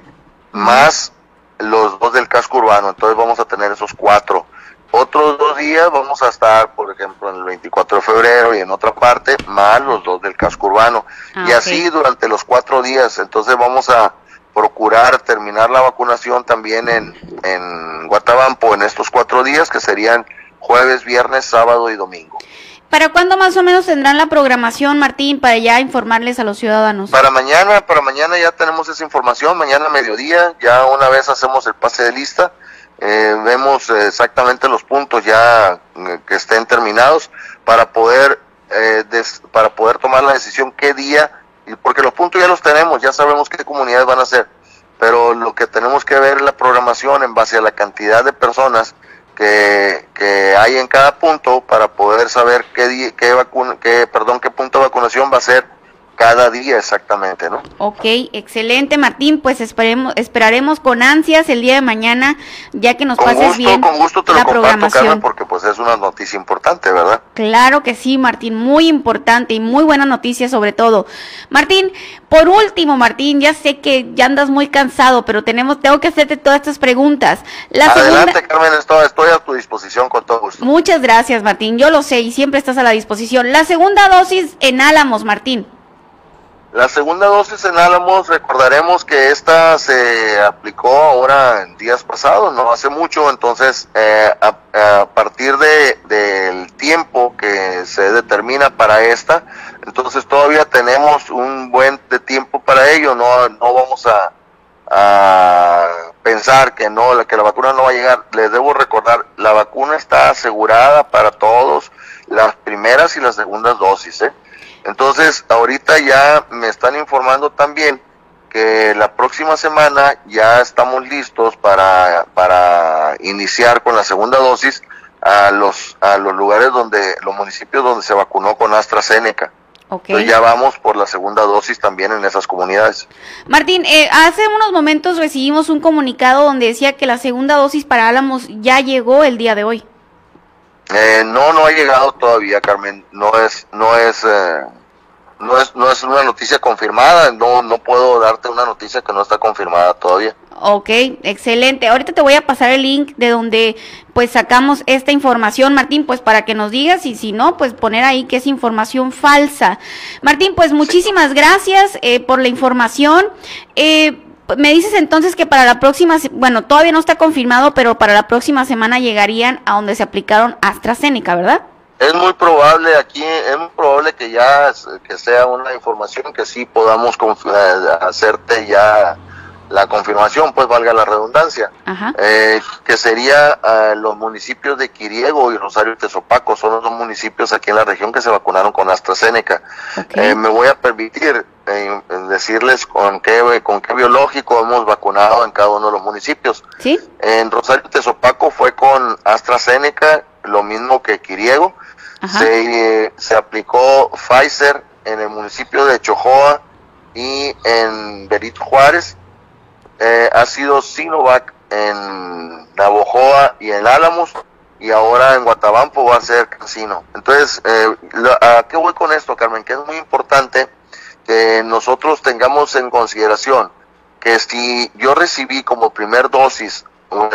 más los dos del casco urbano, entonces vamos a tener esos cuatro. Otros dos días vamos a estar, por ejemplo, en el 24 de febrero y en otra parte, más los dos del casco urbano. Ah, y así durante los cuatro días. Entonces vamos a procurar terminar la vacunación también en, en Guatabampo en estos cuatro días, que serían jueves, viernes, sábado y domingo. ¿Para cuándo más o menos tendrán la programación, Martín, para ya informarles a los ciudadanos? Para mañana, para mañana ya tenemos esa información, mañana mediodía, ya una vez hacemos el pase de lista, eh, vemos exactamente los puntos ya eh, que estén terminados para poder eh, para poder tomar la decisión qué día, porque los puntos ya los tenemos, ya sabemos qué comunidades van a ser, pero lo que tenemos que ver es la programación en base a la cantidad de personas que, hay en cada punto para poder saber qué, qué, vacuna, qué, perdón, qué punto de vacunación va a ser cada día exactamente, ¿no? Ok, excelente Martín, pues esperemos, esperaremos con ansias el día de mañana, ya que nos pases bien con gusto te la lo programación. porque pues es una noticia importante, ¿verdad? Claro que sí, Martín, muy importante y muy buena noticia sobre todo. Martín, por último, Martín, ya sé que ya andas muy cansado, pero tenemos, tengo que hacerte todas estas preguntas. La Adelante, Carmen, estoy, estoy a tu disposición con todo gusto. Muchas gracias, Martín, yo lo sé y siempre estás a la disposición. La segunda dosis en Álamos, Martín. La segunda dosis en Álamos, recordaremos que esta se aplicó ahora en días pasados, no hace mucho, entonces eh, a, partir de, del tiempo que se determina para esta, entonces todavía tenemos un buen de tiempo para ello, no, no vamos a, a pensar que no, que la vacuna no va a llegar. Les debo recordar, la vacuna está asegurada para todos, las primeras y las segundas dosis, ¿eh? Entonces, ahorita ya me están informando también que la próxima semana ya estamos listos para, para iniciar con la segunda dosis a los, a los lugares donde, los municipios donde se vacunó con AstraZeneca. Entonces ya vamos por la segunda dosis también en esas comunidades. Martín, eh, hace unos momentos recibimos un comunicado donde decía que la segunda dosis para Álamos ya llegó el día de hoy. Eh, no, no ha llegado todavía, Carmen. No es, no es, eh, no es, no es una noticia confirmada. No, no puedo darte una noticia que no está confirmada todavía. Ok, excelente. Ahorita te voy a pasar el link de donde pues sacamos esta información, Martín, pues para que nos digas y si no, pues poner ahí que es información falsa. Martín, pues muchísimas gracias eh, por la información. Eh, me dices entonces que para la próxima, bueno, todavía no está confirmado, pero para la próxima semana llegarían a donde se aplicaron AstraZeneca, ¿verdad? Es muy probable aquí, es muy probable que ya que sea una información que sí podamos eh, hacerte ya la confirmación, pues valga la redundancia, eh, que sería eh, los municipios de Quiriego y Rosario Tezopaco, son los dos municipios aquí en la región que se vacunaron con AstraZeneca. Eh, me voy a permitir decirles con qué, con qué biológico hemos vacunado en cada uno de los municipios. ¿Sí? En Rosario Tezopaco fue con AstraZeneca, lo mismo que Quiriego. Se, se aplicó Pfizer en el municipio de Chojoa y en Benito Juárez eh, ha sido Sinovac en Navojoa y en Álamos y ahora en Guatabampo va a ser Casino. Entonces, eh, ¿a qué voy con esto, Carmen? Que es muy importante que nosotros tengamos en consideración que si yo recibí como primer dosis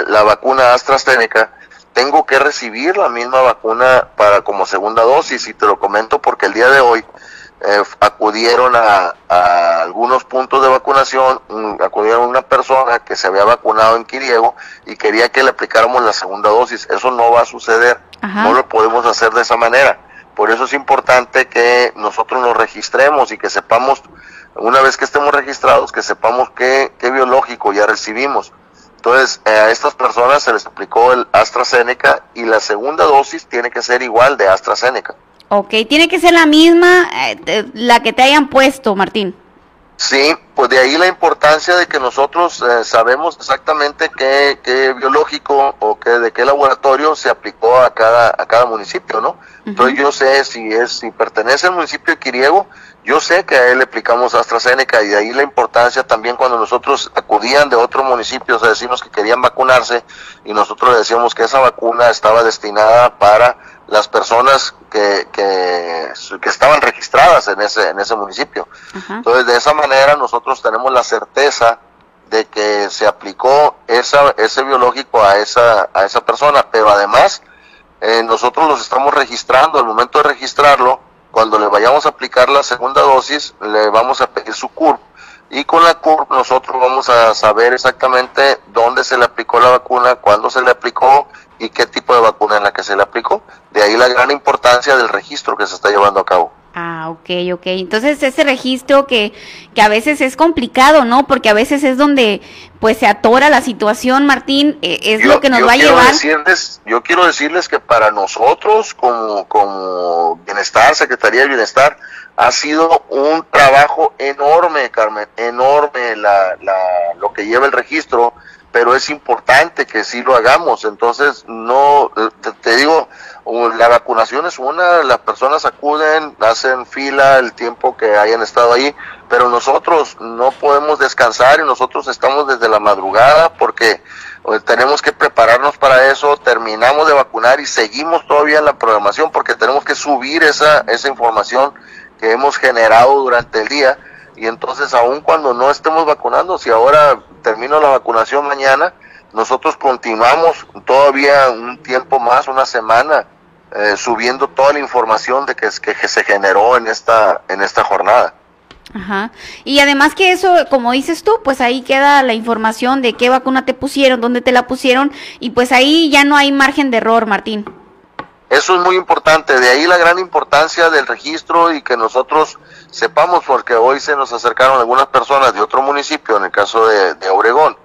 la vacuna AstraZeneca, tengo que recibir la misma vacuna para como segunda dosis y te lo comento porque el día de hoy eh, acudieron a, algunos puntos de vacunación, acudieron a una persona que se había vacunado en Quiriego y quería que le aplicáramos la segunda dosis. Eso no va a suceder, no lo podemos hacer de esa manera. Por eso es importante que nosotros nos registremos y que sepamos, una vez que estemos registrados, que sepamos qué, qué biológico ya recibimos. Entonces, eh, a estas personas se les aplicó el AstraZeneca y la segunda dosis tiene que ser igual de AstraZeneca. Ok, tiene que ser la misma, eh, la que te hayan puesto, Martín. Sí, pues de ahí la importancia de que nosotros eh, sabemos exactamente qué, qué, biológico o qué, de qué laboratorio se aplicó a cada, a cada municipio, ¿no? Entonces yo sé si es, si pertenece al municipio de Quiriego, yo sé que a él le aplicamos AstraZeneca y de ahí la importancia también cuando nosotros acudían de otros municipios a decirnos que querían vacunarse y nosotros le decíamos que esa vacuna estaba destinada para las personas que, que, estaban registradas en ese, en ese municipio. Entonces, de esa manera nosotros tenemos la certeza de que se aplicó esa, ese biológico a esa, a esa persona, pero además eh, nosotros los estamos registrando, al momento de registrarlo, cuando le vayamos a aplicar la segunda dosis, le vamos a pedir su CURP. Y con la CURP nosotros vamos a saber exactamente dónde se le aplicó la vacuna, cuándo se le aplicó y qué tipo de vacuna en la que se le aplicó. De ahí la gran importancia del registro que se está llevando a cabo. Ah, ok, ok. Entonces ese registro que, que a veces es complicado, ¿no? Porque a veces es donde pues se atora la situación, Martín, eh, es lo que nos va a llevar. Decirles, yo quiero decirles que para nosotros como, como Bienestar, Secretaría de Bienestar, ha sido un trabajo enorme, Carmen, enorme la, la, lo que lleva el registro, pero es importante que sí lo hagamos. Entonces, no, te, te digo, la vacunación es una, las personas acuden, hacen fila el tiempo que hayan estado ahí, pero nosotros no podemos descansar y nosotros estamos desde la madrugada porque eh, tenemos que prepararnos para eso, terminamos de vacunar y seguimos todavía en la programación porque tenemos que subir esa, esa información que hemos generado durante el día. Y entonces aun cuando no estemos vacunando, si ahora termino la vacunación mañana, nosotros continuamos todavía un tiempo más, una semana, eh, subiendo toda la información de que, que se generó en esta, en esta jornada. Ajá. Y además que eso, como dices tú, pues ahí queda la información de qué vacuna te pusieron, dónde te la pusieron, y pues ahí ya no hay margen de error, Martín. Eso es muy importante, de ahí la gran importancia del registro y que nosotros sepamos, porque hoy se nos acercaron algunas personas de otro municipio, en el caso de, de Obregón,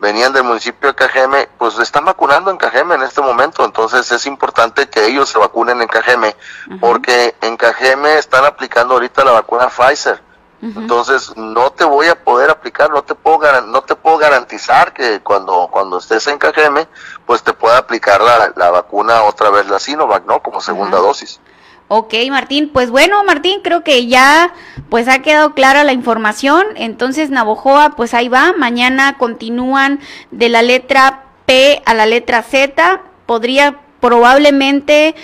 venían del municipio de Cajeme, pues están vacunando en Cajeme en este momento, entonces es importante que ellos se vacunen en Cajeme, porque en Cajeme están aplicando ahorita la vacuna Pfizer. Entonces no te voy a poder aplicar, no te puedo no te puedo garantizar que cuando cuando estés en Cajeme, pues te pueda aplicar la, la vacuna otra vez la Sinovac, ¿no? Como segunda dosis. Ok, Martín, pues bueno, Martín, creo que ya pues ha quedado clara la información. Entonces, Navojoa, pues ahí va. Mañana continúan de la letra P a la letra Z. Podría probablemente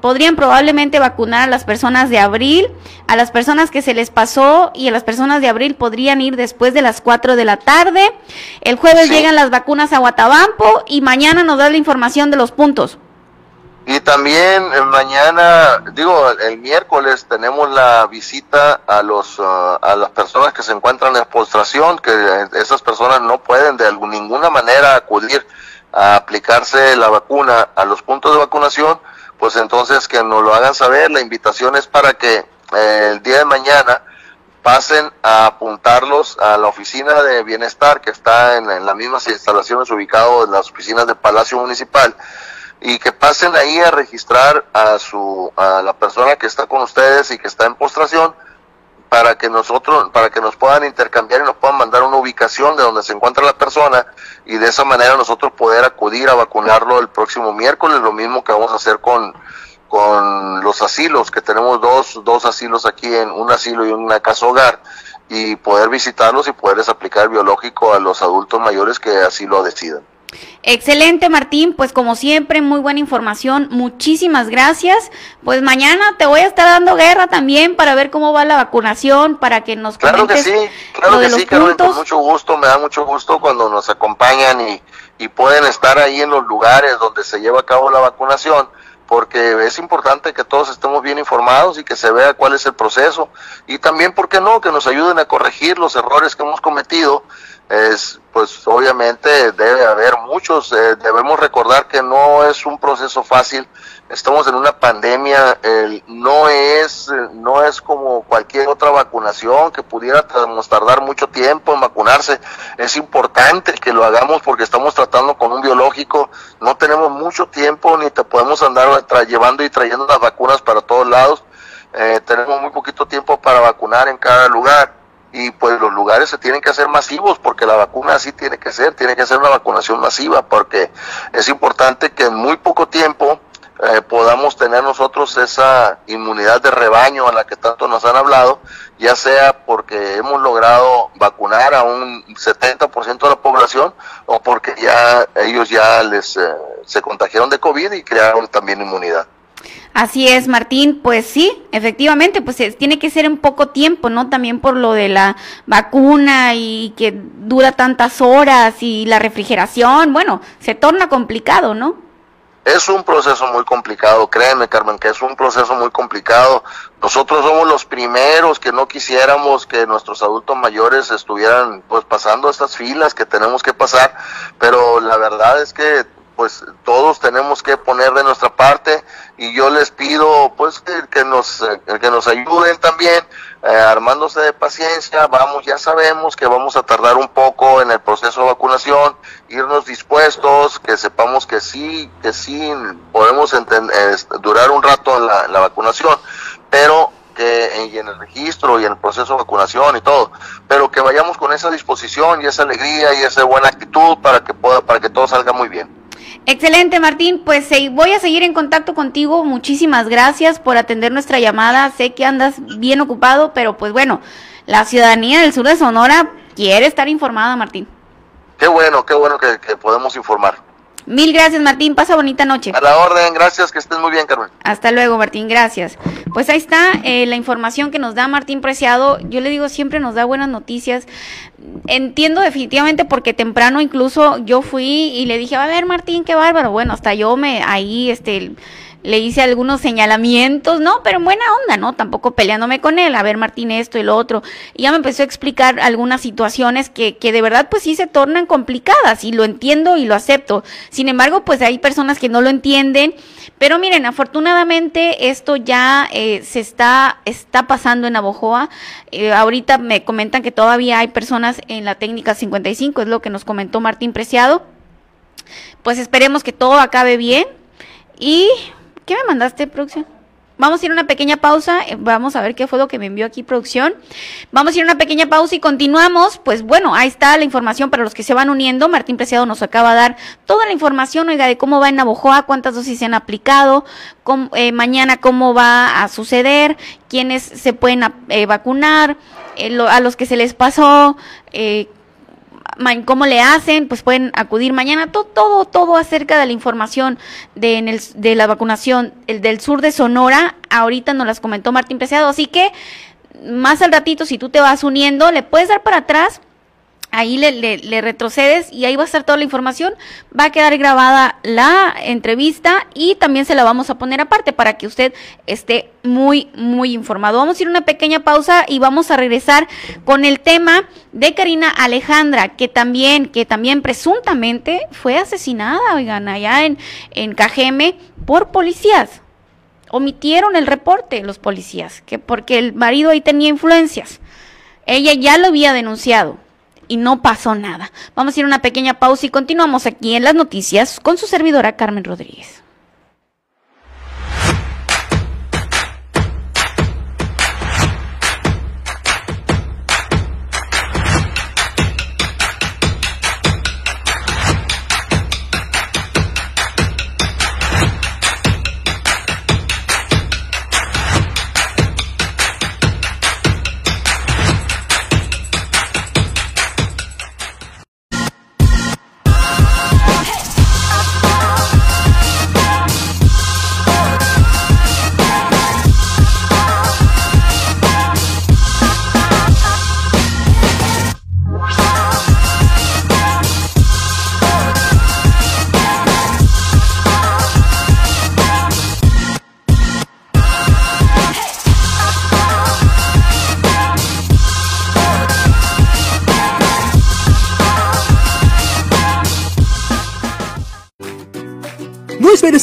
podrían probablemente vacunar a las personas de abril, a las personas que se les pasó y a las personas de abril podrían ir después de las 4 de la tarde. El jueves llegan las vacunas a Guatabampo y mañana nos da la información de los puntos. Y también eh, mañana, digo, el miércoles tenemos la visita a los uh, a las personas que se encuentran en postración, que esas personas no pueden de ninguna manera acudir a aplicarse la vacuna a los puntos de vacunación, pues entonces que nos lo hagan saber. La invitación es para que eh, el día de mañana pasen a apuntarlos a la oficina de bienestar que está en, en las mismas instalaciones ubicado en las oficinas del Palacio Municipal y que pasen ahí a registrar a su a la persona que está con ustedes y que está en postración para que nosotros para que nos puedan intercambiar y nos puedan mandar una ubicación de donde se encuentra la persona y de esa manera nosotros poder acudir a vacunarlo el próximo miércoles lo mismo que vamos a hacer con con los asilos que tenemos dos dos asilos aquí en un asilo y una casa hogar y poder visitarlos y poderles aplicar biológico a los adultos mayores que así lo decidan. Excelente, Martín. Pues como siempre, muy buena información. Muchísimas gracias. Pues mañana te voy a estar dando guerra también para ver cómo va la vacunación, para que nos Claro que sí, claro que sí, Carmen, con mucho gusto, me da mucho gusto cuando nos acompañan y, y pueden estar ahí en los lugares donde se lleva a cabo la vacunación porque es importante que todos estemos bien informados y que se vea cuál es el proceso y también, ¿por qué no?, que nos ayuden a corregir los errores que hemos cometido es pues obviamente debe haber muchos eh, debemos recordar que no es un proceso fácil. Estamos en una pandemia no es no es como cualquier otra vacunación que pudiéramos tardar mucho tiempo en vacunarse. Es importante que lo hagamos porque estamos tratando con un biológico. No tenemos mucho tiempo ni te podemos andar llevando y trayendo las vacunas para todos lados. Eh, tenemos muy poquito tiempo para vacunar en cada lugar y pues los lugares se tienen que hacer masivos porque la vacuna así tiene que ser, tiene que ser una vacunación masiva porque es importante que en muy poco tiempo eh, podamos tener nosotros esa inmunidad de rebaño a la que tanto nos han hablado, ya sea porque hemos logrado vacunar a un 70% de la población o porque ya ellos ya les eh, se contagiaron de COVID y crearon también inmunidad. Así es, Martín. Pues sí, efectivamente, pues tiene que ser en poco tiempo, ¿no? También por lo de la vacuna y que dura tantas horas y la refrigeración, bueno, se torna complicado, ¿no? Es un proceso muy complicado, créeme, Carmen, que es un proceso muy complicado. Nosotros somos los primeros que no quisiéramos que nuestros adultos mayores estuvieran pues pasando estas filas que tenemos que pasar, pero la verdad es que pues todos tenemos que poner de nuestra parte y yo les pido pues que, nos eh, que nos ayuden también eh, armándose de paciencia vamos ya sabemos que vamos a tardar un poco en el proceso de vacunación irnos dispuestos que sepamos que sí que sí podemos durar un rato en la, vacunación pero que en el registro y en el proceso de vacunación y todo, pero que vayamos con esa disposición y esa alegría y esa buena actitud para que pueda para que todo salga muy bien. Excelente, Martín. Pues voy a seguir en contacto contigo. Muchísimas gracias por atender nuestra llamada. Sé que andas bien ocupado, pero pues bueno, la ciudadanía del sur de Sonora quiere estar informada, Martín. Qué bueno, qué bueno que, que podemos informar. Mil gracias, Martín. Pasa bonita noche. A la orden, gracias, que estés muy bien, Carmen. Hasta luego, Martín, gracias. Pues ahí está eh, la información que nos da Martín Preciado. Yo le digo, siempre nos da buenas noticias. Entiendo definitivamente porque temprano incluso yo fui y le dije, a ver, Martín, qué bárbaro. Bueno, hasta yo me ahí, este le hice algunos señalamientos, no, pero en buena onda, ¿no? Tampoco peleándome con él, a ver Martín esto y lo otro. Y ya me empezó a explicar algunas situaciones que, que de verdad pues sí se tornan complicadas y lo entiendo y lo acepto. Sin embargo, pues hay personas que no lo entienden. Pero miren, afortunadamente esto ya eh, se está, está pasando en Abojoa. Eh, ahorita me comentan que todavía hay personas en la técnica 55, es lo que nos comentó Martín Preciado. Pues esperemos que todo acabe bien. Y ¿Qué me mandaste, producción? Vamos a ir a una pequeña pausa, eh, vamos a ver qué fue lo que me envió aquí producción. Vamos a ir a una pequeña pausa y continuamos. Pues bueno, ahí está la información para los que se van uniendo. Martín Preciado nos acaba de dar toda la información, oiga, de cómo va en Navojoa, cuántas dosis se han aplicado, eh, mañana cómo va a suceder, quiénes se pueden eh, vacunar, a los que se les pasó, cómo le hacen, pues pueden acudir mañana, todo, todo, todo acerca de la información de, en el, de la vacunación el del sur de Sonora, ahorita nos las comentó Martín Preciado, así que más al ratito, si tú te vas uniendo, le puedes dar para atrás ahí le, retrocedes y ahí va a estar toda la información. Va a quedar grabada la entrevista y también se la vamos a poner aparte para que usted esté muy, muy informado. Vamos a ir a una pequeña pausa y vamos a regresar con el tema de Karina Alejandra, que también, que también presuntamente fue asesinada, oigan, allá en, en Cajeme por policías. Omitieron el reporte los policías, que porque el marido ahí tenía influencias. Ella ya lo había denunciado y no pasó nada. Vamos a ir a una pequeña pausa y continuamos aquí en las noticias con su servidora Carmen Rodríguez.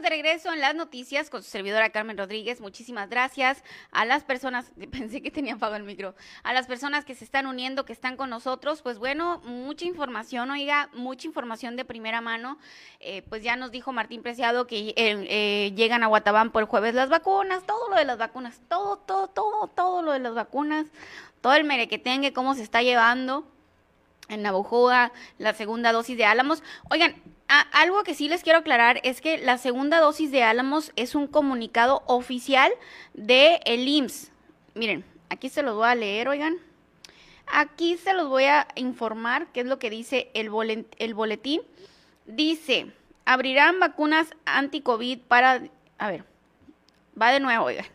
De regreso en las noticias con su servidora Carmen Rodríguez. Muchísimas gracias a las personas, [LAUGHS] pensé que tenía apagado el micro, a las personas que se están uniendo, que están con nosotros. Pues bueno, mucha información, oiga, mucha información de primera mano. Eh, pues ya nos dijo Martín Preciado que eh, eh, llegan a Guatabán por el jueves las vacunas, todo lo de las vacunas, todo, todo, todo, todo lo de las vacunas, todo el merequetengue, cómo se está llevando en Navojoa, la segunda dosis de Álamos. Oigan, algo que sí les quiero aclarar es que la segunda dosis de Álamos es un comunicado oficial de el IMSS. Miren, aquí se los voy a leer, oigan. Aquí se los voy a informar qué es lo que dice el, el boletín. Dice, abrirán vacunas anti-COVID para... A ver, va de nuevo, oigan.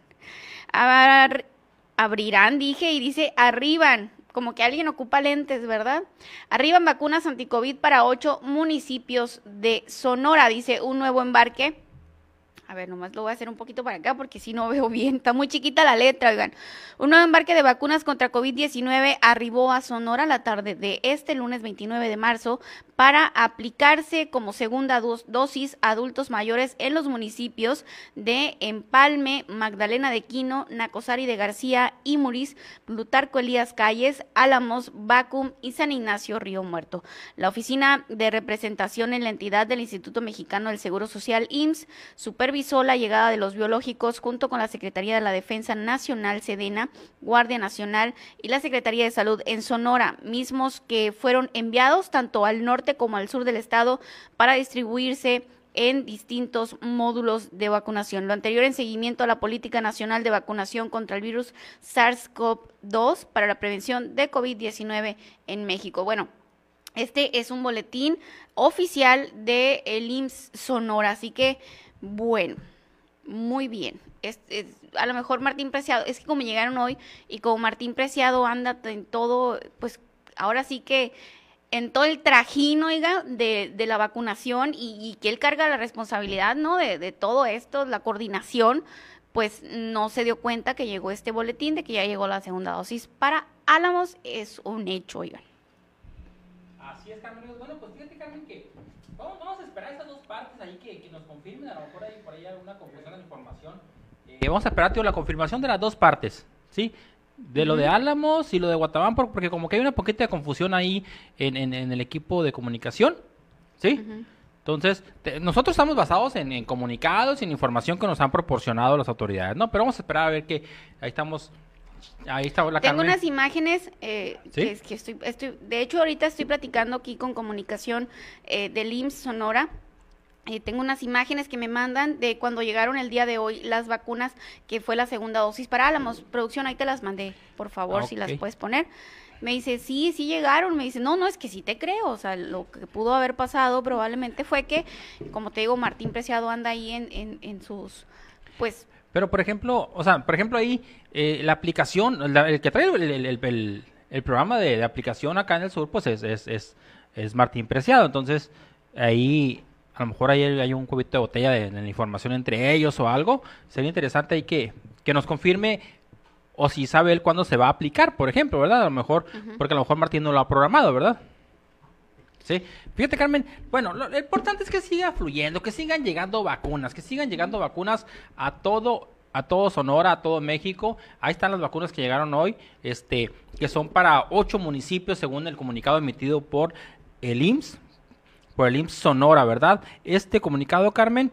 Abrirán, dije, y dice arriban, como que alguien ocupa lentes, ¿verdad? Arriban vacunas anticovid para ocho municipios de Sonora, dice un nuevo embarque. A ver, nomás lo voy a hacer un poquito para acá porque si no veo bien, está muy chiquita la letra, oigan. Un nuevo embarque de vacunas contra COVID-19 arribó a Sonora la tarde de este lunes 29 de marzo para aplicarse como segunda dosis a adultos mayores en los municipios de Empalme, Magdalena de Quino, Nacosari de García, Imuris, Plutarco Elías Calles, Álamos, Bacum y San Ignacio Río Muerto. La oficina de representación en la entidad del Instituto Mexicano del Seguro Social, IMSS, supervisó la llegada de los biológicos junto con la Secretaría de la Defensa Nacional, Sedena, Guardia Nacional y la Secretaría de Salud en Sonora, mismos que fueron enviados tanto al norte como al sur del estado para distribuirse en distintos módulos de vacunación. Lo anterior en seguimiento a la Política Nacional de Vacunación contra el virus SARS-CoV-2 para la prevención de COVID-19 en México. Bueno, este es un boletín oficial de el IMSS Sonora, así que bueno, muy bien. a lo mejor Martín Preciado, es que como llegaron hoy y como Martín Preciado anda en todo, pues ahora sí que en todo el trajín, oiga, de, de la vacunación y, que él carga la responsabilidad, ¿no? De, de todo esto, la coordinación, pues no se dio cuenta que llegó este boletín de que ya llegó la segunda dosis. Para Álamos es un hecho, oigan. Así es, Carmen. Bueno, pues fíjate, Carmen, que vamos, vamos a esperar esas dos partes ahí que, que nos confirmen. A lo mejor hay por ahí alguna confusión de información. Eh, vamos a esperar, tío, la confirmación de las dos partes, ¿sí? De lo de Álamos y lo de Guatabán, porque como que hay una poquita de confusión ahí en, en, el equipo de comunicación, ¿sí? Entonces, nosotros estamos basados en, en, comunicados y en información que nos han proporcionado las autoridades, ¿no? Pero vamos a esperar a ver que ahí estamos Ahí está la Tengo unas imágenes eh, que, que estoy, estoy, de hecho ahorita estoy platicando aquí con comunicación eh, del IMSS Sonora. Eh, tengo unas imágenes que me mandan de cuando llegaron el día de hoy las vacunas, que fue la segunda dosis para Álamos. Producción, ahí te las mandé, por favor, si las puedes poner. Me dice, sí, sí llegaron. Me dice, no, no, es que sí te creo. O sea, lo que pudo haber pasado probablemente fue que, como te digo, Martín Preciado anda ahí en, en, en sus, pues, pero, por ejemplo, o sea, por ejemplo, ahí eh, la aplicación, el que trae el, programa de, aplicación acá en el sur, pues es, es, es, Martín Preciado. Entonces, ahí a lo mejor ahí hay un cubito de botella de, la información entre ellos o algo. Sería interesante ahí que, que nos confirme o si sabe él cuándo se va a aplicar, por ejemplo, ¿verdad? A lo mejor, porque a lo mejor Martín no lo ha programado, ¿verdad? Sí, fíjate Carmen, bueno, lo, importante es que siga fluyendo, que sigan llegando vacunas, que sigan llegando vacunas a todo a todo Sonora, a todo México. Ahí están las vacunas que llegaron hoy, este, que son para ocho municipios según el comunicado emitido por el IMSS, por el IMSS Sonora, ¿verdad? Este comunicado, Carmen,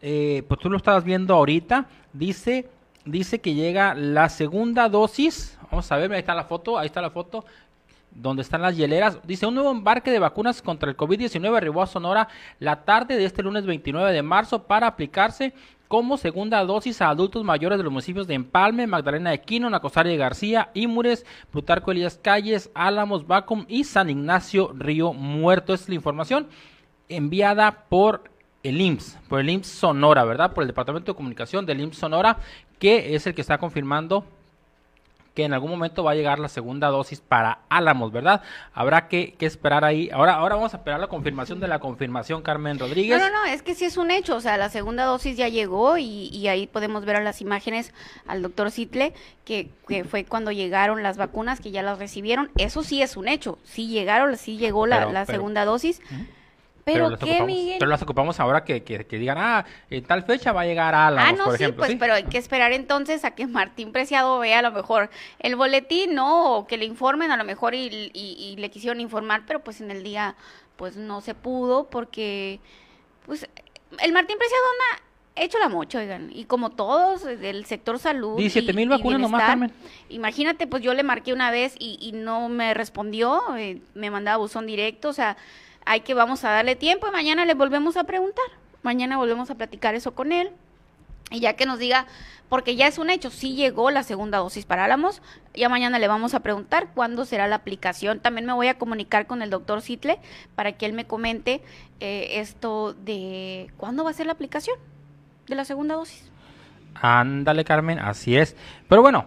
eh, pues tú lo estabas viendo ahorita, dice, dice que llega la segunda dosis. Vamos a ver, ahí está la foto, ahí está la foto donde están las hieleras. Dice, un nuevo embarque de vacunas contra el COVID-19 arribó a Sonora la tarde de este lunes 29 de marzo para aplicarse como segunda dosis a adultos mayores de los municipios de Empalme, Magdalena de Quino, Nacosari de García, Ímures, Plutarco Elías Calles, Álamos, Bacum y San Ignacio Río Muerto. Esta es la información enviada por el IMSS, por el IMSS Sonora, ¿verdad? Por el Departamento de Comunicación del IMSS Sonora, que es el que está confirmando que en algún momento va a llegar la segunda dosis para Álamos, ¿verdad? Habrá que, esperar ahí. Ahora, ahora vamos a esperar la confirmación de la confirmación, Carmen Rodríguez. No, no, no, es que sí es un hecho. O sea, la segunda dosis ya llegó y, ahí podemos ver a las imágenes al doctor Sitle, que, que, fue cuando llegaron las vacunas, que ya las recibieron. Eso sí es un hecho. Sí llegaron, sí llegó la, segunda dosis. Pero, ¿qué, Miguel? Pero las ocupamos ahora que, que, digan, ah, en tal fecha va a llegar a la. Ah, no, sí, pues, pero hay que esperar entonces a que Martín Preciado vea a lo mejor el boletín, ¿no? O que le informen a lo mejor y, y, le quisieron informar, pero pues en el día, pues no se pudo porque, pues, el Martín Preciado anda hecho la mocha, oigan, y como todos del sector salud. 17 mil vacunas nomás, Carmen. Imagínate, pues yo le marqué una vez y, y no me respondió, eh, me mandaba buzón directo, o sea hay que vamos a darle tiempo y mañana le volvemos a preguntar. Mañana volvemos a platicar eso con él. Y ya que nos diga, porque ya es un hecho, sí llegó la segunda dosis para Álamos, ya mañana le vamos a preguntar cuándo será la aplicación. También me voy a comunicar con el doctor Sitle para que él me comente eh, esto de cuándo va a ser la aplicación de la segunda dosis. Ándale, Carmen, así es. Pero bueno,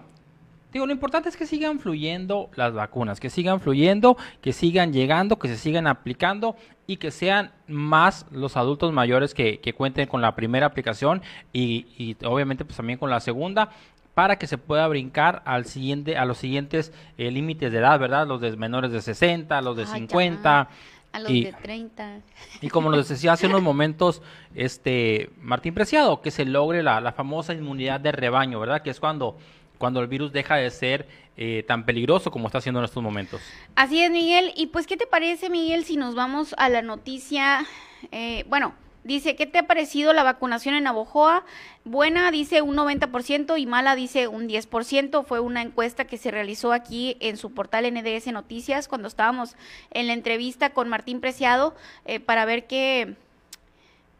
Digo, lo importante es que sigan fluyendo las vacunas, que sigan fluyendo, que sigan llegando, que se sigan aplicando y que sean más los adultos mayores que, cuenten con la primera aplicación y, obviamente pues también con la segunda para que se pueda brincar al siguiente, a los siguientes eh, límites de edad, ¿verdad? Los de menores de 60, los de 50. A los Y- de 30. Y como nos decía hace unos momentos, este Martín Preciado, que se logre la, la famosa inmunidad de rebaño, ¿verdad? Que es cuando, cuando el virus deja de ser eh, tan peligroso como está haciendo en estos momentos. Así es, Miguel. Y pues, ¿qué te parece, Miguel, si nos vamos a la noticia? Eh, bueno, dice, ¿qué te ha parecido la vacunación en Navojoa? Buena, dice un 90% y mala, dice un 10%. Fue una encuesta que se realizó aquí en su portal NDS Noticias cuando estábamos en la entrevista con Martín Preciado eh, para ver qué,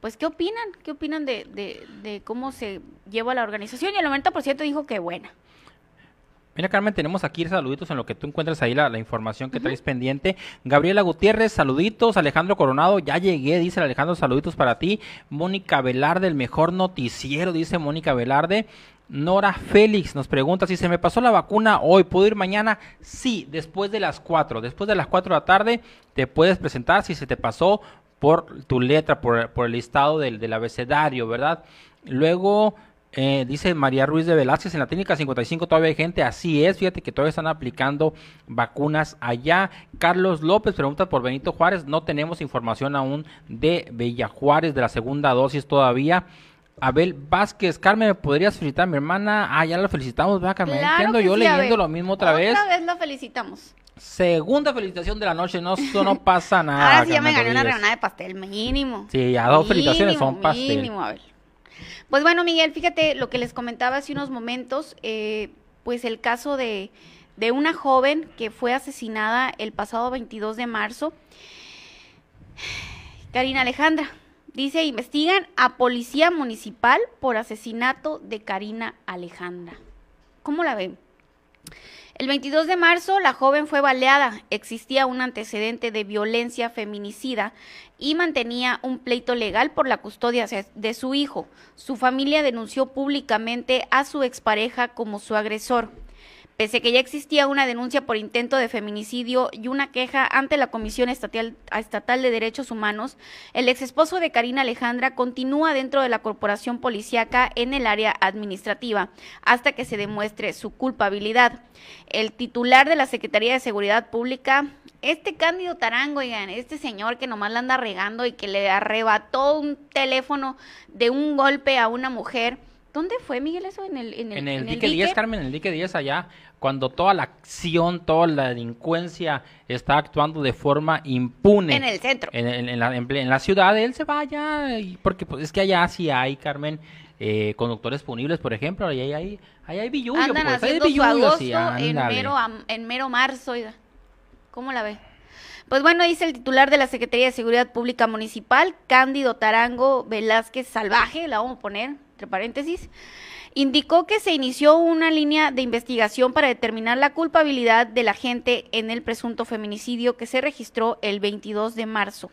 pues, ¿qué opinan? ¿Qué opinan de, de, de cómo se lleva la organización? Y el 90% dijo que buena. Mira, Carmen, tenemos aquí saluditos en lo que tú encuentras ahí la, la información que traes pendiente. Gabriela Gutiérrez, saluditos. Alejandro Coronado, ya llegué, dice Alejandro, saluditos para ti. Mónica Velarde, el mejor noticiero, dice Mónica Velarde. Nora Félix nos pregunta si se me pasó la vacuna hoy, ¿puedo ir mañana? Sí, después de las 4. Después de las 4 de la tarde te puedes presentar si se te pasó por tu letra, por, por el listado del, del abecedario, ¿verdad? Luego eh, dice María Ruiz de Velázquez, en la técnica 55 todavía hay gente, así es, fíjate que todavía están aplicando vacunas allá. Carlos López pregunta por Benito Juárez, no tenemos información aún de Bella Juárez, de la segunda dosis todavía. Abel Vázquez, Carmen, ¿me podrías felicitar a mi hermana? Ah, ya la felicitamos, ¿verdad, Carmen? Claro Entiendo yo sí, leyendo lo mismo otra vez. Otra vez la felicitamos. Segunda felicitación de la noche, no, eso no pasa [LAUGHS] nada. Ahora sí ya me gané una rebanada de pastel, mínimo. Sí, ya dos felicitaciones son pastel. Mínimo, a ver. Pues bueno, Miguel, fíjate lo que les comentaba hace unos momentos, eh, pues el caso de, de una joven que fue asesinada el pasado 22 de marzo. Karina Alejandra, dice, investigan a policía municipal por asesinato de Karina Alejandra. ¿Cómo la ven? El 22 de marzo, la joven fue baleada. Existía un antecedente de violencia feminicida y mantenía un pleito legal por la custodia de su hijo. Su familia denunció públicamente a su expareja como su agresor. Pese que ya existía una denuncia por intento de feminicidio y una queja ante la Comisión Estatal, Estatal de Derechos Humanos, el exesposo de Karina Alejandra continúa dentro de la corporación policíaca en el área administrativa hasta que se demuestre su culpabilidad. El titular de la Secretaría de Seguridad Pública, este Cándido Tarango, este señor que nomás la anda regando y que le arrebató un teléfono de un golpe a una mujer. ¿Dónde fue, Miguel, eso? En el, en el, En el en dique 10, Carmen, en el dique 10 allá, cuando toda la acción, toda la delincuencia está actuando de forma impune. En el centro. En, en- en la, en ple- en la ciudad, él se va allá, y- porque pues, es que allá sí hay, Carmen, eh, conductores punibles, por ejemplo, ahí hay, ahí hay billullo, Andan pues, hay haciendo su billullo, agosto sí, en, mero, en mero marzo, oiga. ¿Cómo la ve? Pues bueno, dice el titular de la Secretaría de Seguridad Pública Municipal, Cándido Tarango Velázquez Salvaje, la vamos a poner entre paréntesis, indicó que se inició una línea de investigación para determinar la culpabilidad de la gente en el presunto feminicidio que se registró el 22 de marzo.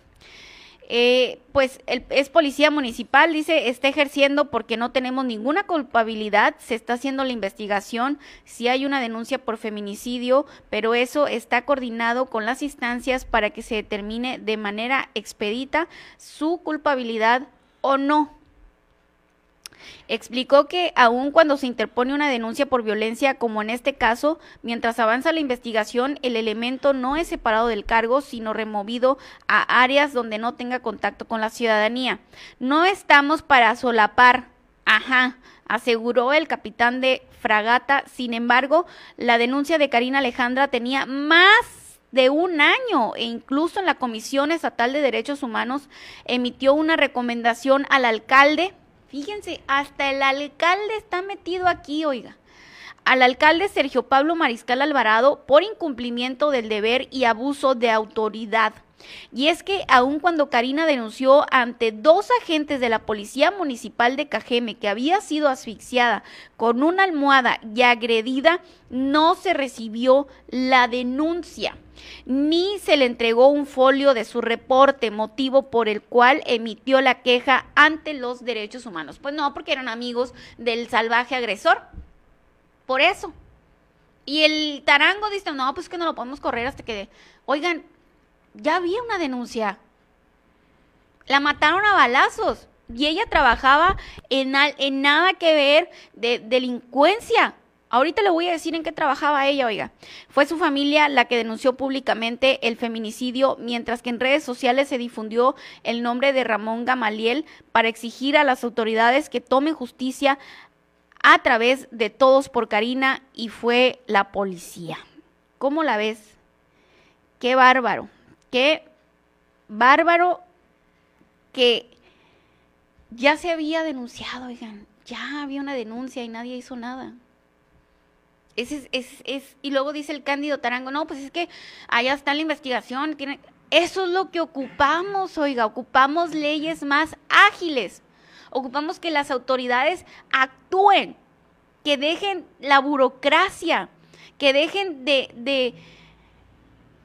Eh, pues el- es policía municipal, dice, está ejerciendo porque no tenemos ninguna culpabilidad, se está haciendo la investigación, si hay una denuncia por feminicidio, pero eso está coordinado con las instancias para que se determine de manera expedita su culpabilidad o no. Explicó que aun cuando se interpone una denuncia por violencia, como en este caso, mientras avanza la investigación, el elemento no es separado del cargo, sino removido a áreas donde no tenga contacto con la ciudadanía. No estamos para solapar, ajá, aseguró el capitán de fragata. Sin embargo, la denuncia de Karina Alejandra tenía más de un año e incluso en la Comisión Estatal de Derechos Humanos emitió una recomendación al alcalde. Fíjense, hasta el alcalde está metido aquí, oiga. Al alcalde Sergio Pablo Mariscal Alvarado por incumplimiento del deber y abuso de autoridad. Y es que aun cuando Karina denunció ante dos agentes de la Policía Municipal de Cajeme que había sido asfixiada con una almohada y agredida, no se recibió la denuncia ni se le entregó un folio de su reporte, motivo por el cual emitió la queja ante los derechos humanos. Pues no, porque eran amigos del salvaje agresor. Por eso. Y el tarango dice, no, pues que no lo podemos correr hasta que... Oigan, ya había una denuncia. La mataron a balazos. Y ella trabajaba en, nada que ver de delincuencia. Ahorita le voy a decir en qué trabajaba ella, oiga. Fue su familia la que denunció públicamente el feminicidio, mientras que en redes sociales se difundió el nombre de Ramón Gamaliel para exigir a las autoridades que tomen justicia a través de Todos por Karina y fue la policía. ¿Cómo la ves? Qué bárbaro, qué bárbaro que ya se había denunciado, oigan, ya había una denuncia y nadie hizo nada. Es, es, es, y luego dice el Cándido Tarango, no, pues es que allá está la investigación. Eso es lo que ocupamos, oiga, ocupamos leyes más ágiles. Ocupamos que las autoridades actúen, que dejen la burocracia, que dejen de, de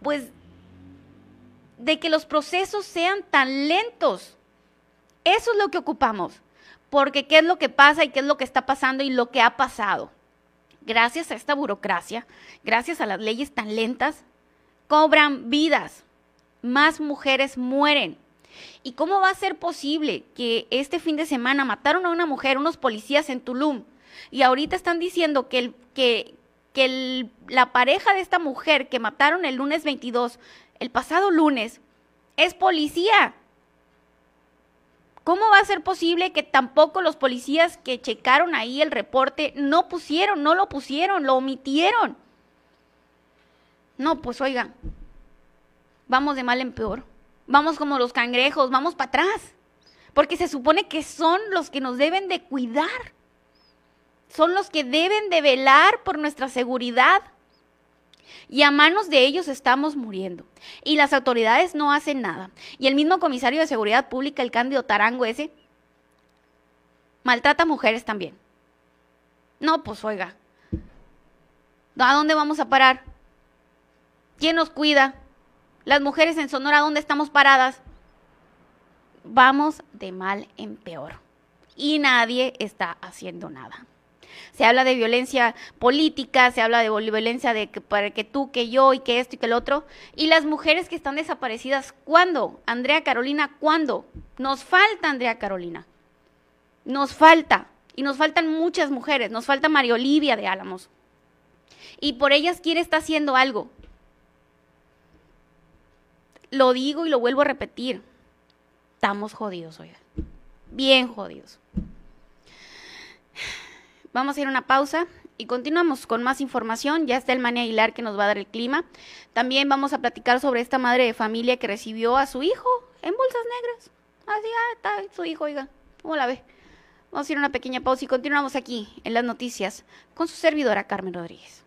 pues, de que los procesos sean tan lentos. Eso es lo que ocupamos. Porque qué es lo que pasa y qué es lo que está pasando y lo que ha pasado gracias a esta burocracia, gracias a las leyes tan lentas, cobran vidas, más mujeres mueren. ¿Y cómo va a ser posible que este fin de semana mataron a una mujer, unos policías en Tulum, y ahorita están diciendo que, la pareja de esta mujer que mataron el lunes 22, el pasado lunes, es policía? ¿Cómo va a ser posible que tampoco los policías que checaron ahí el reporte no pusieron, no lo pusieron, lo omitieron? No, pues oiga, vamos de mal en peor. Vamos como los cangrejos, vamos para atrás. Porque se supone que son los que nos deben de cuidar. Son los que deben de velar por nuestra seguridad y a manos de ellos estamos muriendo. Y las autoridades no hacen nada. Y el mismo comisario de Seguridad Pública, el Cándido Tarango ese, maltrata a mujeres también. No, pues oiga, ¿a dónde vamos a parar? ¿Quién nos cuida? Las mujeres en Sonora, ¿dónde estamos paradas? Vamos de mal en peor. Y nadie está haciendo nada se habla de violencia política, se habla de violencia de que para que tú, que yo y que esto y que el otro. Y las mujeres que están desaparecidas, ¿cuándo? Andrea Carolina, ¿cuándo? Nos falta Andrea Carolina. Nos falta. Y nos faltan muchas mujeres. Nos falta María Olivia de Álamos. Y por ellas quiere estar haciendo algo. Lo digo y lo vuelvo a repetir. Estamos jodidos, oiga. Bien jodidos. Vamos a ir a una pausa y continuamos con más información. Ya está el Mani Aguilar que nos va a dar el clima. También vamos a platicar sobre esta madre de familia que recibió a su hijo en bolsas negras. Así, ah, está su hijo, oiga. ¿Cómo la ve? Vamos a ir a una pequeña pausa y continuamos aquí en las noticias con su servidora Carmen Rodríguez.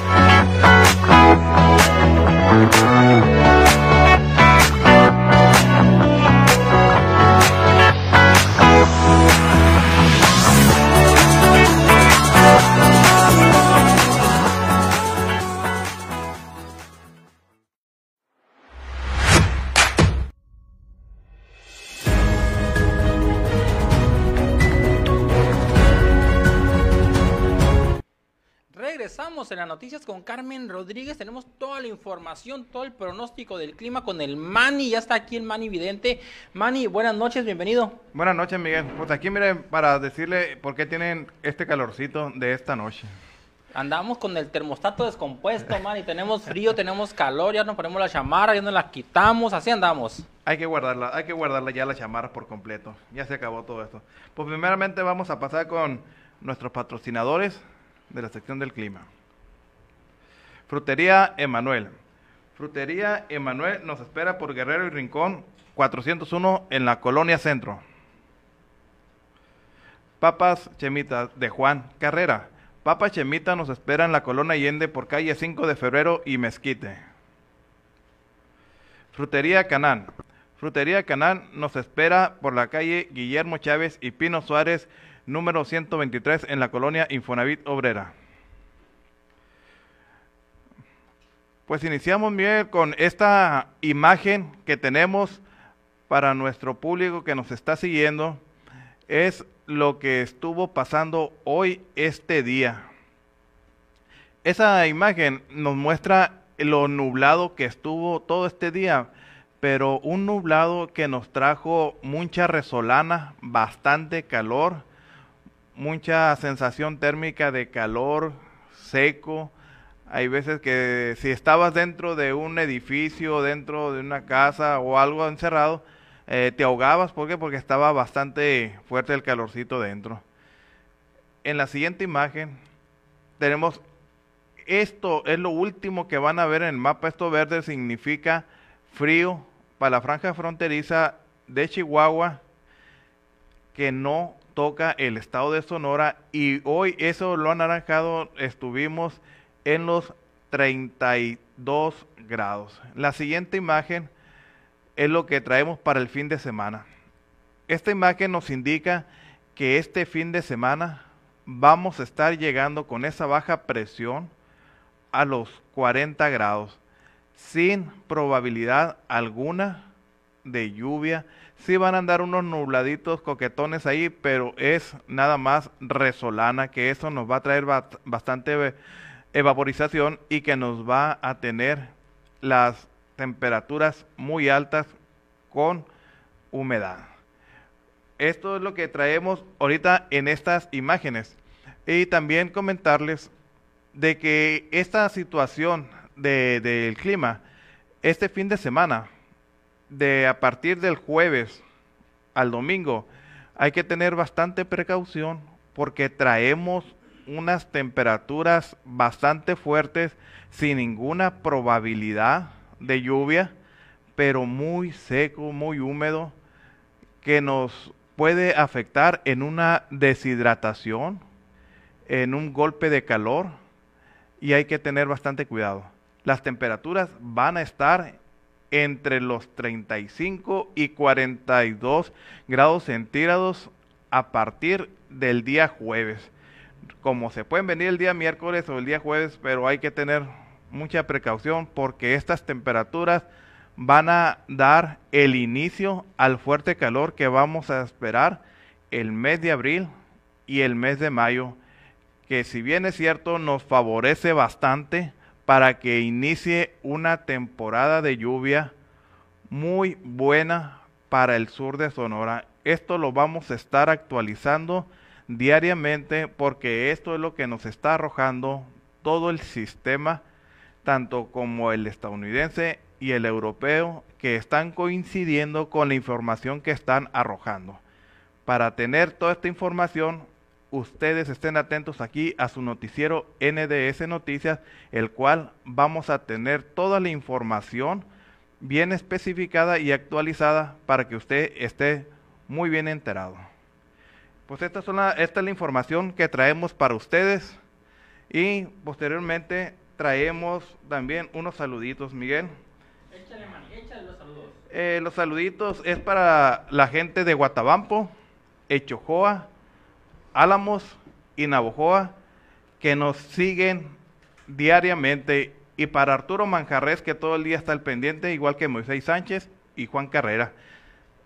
Con Carmen Rodríguez. Tenemos toda la información, todo el pronóstico del clima con el Mani. Ya está aquí el Mani Vidente. Mani, buenas noches, bienvenido. Buenas noches, Miguel. Pues aquí, miren, para decirle por qué tienen este calorcito de esta noche. Andamos con el termostato descompuesto, Mani. Tenemos frío, tenemos calor, ya nos ponemos la chamarra, ya nos la quitamos, así andamos. Hay que guardarla, hay que guardarla ya la chamarra por completo. Ya se acabó todo esto. Pues primeramente vamos a pasar con nuestros patrocinadores de la sección del clima. Frutería Emanuel. Frutería Emanuel nos espera por Guerrero y Rincón 401 en la Colonia Centro. Papas Chemitas de Juan Carrera. Papas Chemita nos espera en la Colonia Allende por calle 5 de Febrero y Mezquite. Frutería Canán. Frutería Canán nos espera por la calle Guillermo Chávez y Pino Suárez número 123 en la colonia Infonavit Obrera. Pues iniciamos bien con esta imagen que tenemos para nuestro público que nos está siguiendo. Es lo que estuvo pasando hoy, este día. Esa imagen nos muestra lo nublado que estuvo todo este día, pero un nublado que nos trajo mucha resolana, bastante calor, mucha sensación térmica de calor seco. Hay veces que si estabas dentro de un edificio, dentro de una casa o algo encerrado, eh, te ahogabas. ¿Por qué? Porque estaba bastante fuerte el calorcito dentro. En la siguiente imagen tenemos esto, es lo último que van a ver en el mapa. Esto verde significa frío para la franja fronteriza de Chihuahua que no toca el estado de Sonora y hoy eso lo anaranjado estuvimos en los 32 grados. La siguiente imagen es lo que traemos para el fin de semana. Esta imagen nos indica que este fin de semana vamos a estar llegando con esa baja presión a los 40 grados sin probabilidad alguna de lluvia Sí van a andar unos nubladitos coquetones ahí, pero es nada más resolana, que eso nos va a traer bastante evaporización y que nos va a tener las temperaturas muy altas con humedad. Esto es lo que traemos ahorita en estas imágenes. Y también comentarles de que esta situación del clima, este fin de semana, de a partir del jueves al domingo, hay que tener bastante precaución porque traemos unas temperaturas bastante fuertes sin ninguna probabilidad de lluvia, pero muy seco, muy húmedo, que nos puede afectar en una deshidratación, en un golpe de calor, y hay que tener bastante cuidado. Las temperaturas van a estar entre los 35 y 42 grados centígrados a partir del día jueves. Como se pueden venir el día miércoles o el día jueves, pero hay que tener mucha precaución porque estas temperaturas van a dar el inicio al fuerte calor que vamos a esperar el mes de abril y el mes de mayo, que si bien es cierto nos favorece bastante, para que inicie una temporada de lluvia muy buena para el sur de Sonora. Esto lo vamos a estar actualizando diariamente porque esto es lo que nos está arrojando todo el sistema, tanto como el estadounidense y el europeo, que están coincidiendo con la información que están arrojando. Para tener toda esta información, ustedes estén atentos aquí a su noticiero NDS Noticias, el cual vamos a tener toda la información bien especificada y actualizada para que usted esté muy bien enterado. Pues esta, esta es la información que traemos para ustedes y posteriormente traemos también unos saluditos, Miguel. Échale, man, échale los saludos. Eh, los saluditos es para la gente de Guatabampo, Echojoa, Álamos y Navojoa que nos siguen diariamente y para Arturo Manjarres que todo el día está al pendiente igual que Moisés Sánchez y Juan Carrera.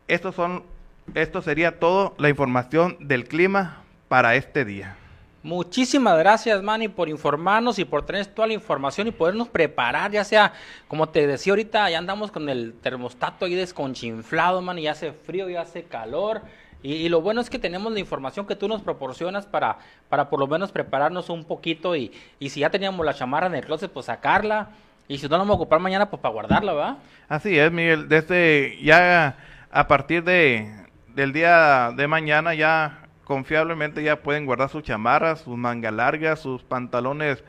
Estos son esto sería todo la información del clima para este día. Muchísimas gracias, Manny, por informarnos y por tener toda la información y podernos preparar, ya sea, como te decía ahorita, ya andamos con el termostato ahí desconchinflado, man, y hace frío y hace calor. Y, lo bueno es que tenemos la información que tú nos proporcionas para, para por lo menos prepararnos un poquito y, y si ya teníamos la chamarra en el closet, pues sacarla. Y si no la vamos a ocupar mañana, pues para guardarla, ¿va? Así es, Miguel. Desde ya a partir de, del día de mañana ya confiablemente ya pueden guardar sus chamarras, sus mangas largas, sus pantalones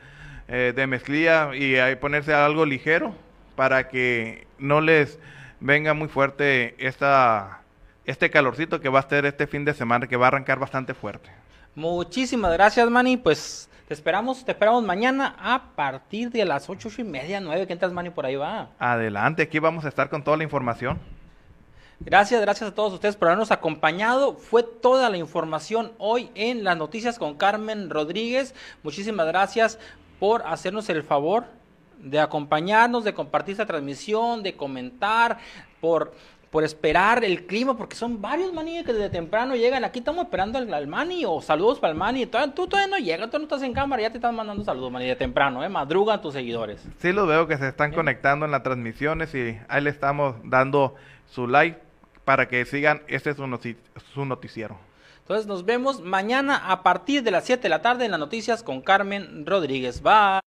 eh, de mezclilla y ahí ponerse algo ligero para que no les venga muy fuerte esta, este calorcito que va a estar este fin de semana, que va a arrancar bastante fuerte. Muchísimas gracias, Manny. Pues te esperamos, te esperamos mañana a partir de las ocho, y media, nueve. que entras, Manny, por ahí va. Adelante, aquí vamos a estar con toda la información. Gracias, gracias a todos ustedes por habernos acompañado. Fue toda la información hoy en las noticias con Carmen Rodríguez. Muchísimas gracias por hacernos el favor de acompañarnos, de compartir esta transmisión, de comentar, por, por esperar el clima, porque son varios maní que desde temprano llegan. Aquí estamos esperando al, al mani o saludos para el mani. Tú, todavía no llegas, tú no estás en cámara, ya te están mandando saludos, mani, de temprano, ¿eh? Madrugan tus seguidores. Sí, los veo que se están conectando en las transmisiones y ahí le estamos dando su like para que sigan este es su, noticiero. Entonces nos vemos mañana a partir de las 7 de la tarde en las noticias con Carmen Rodríguez. Bye.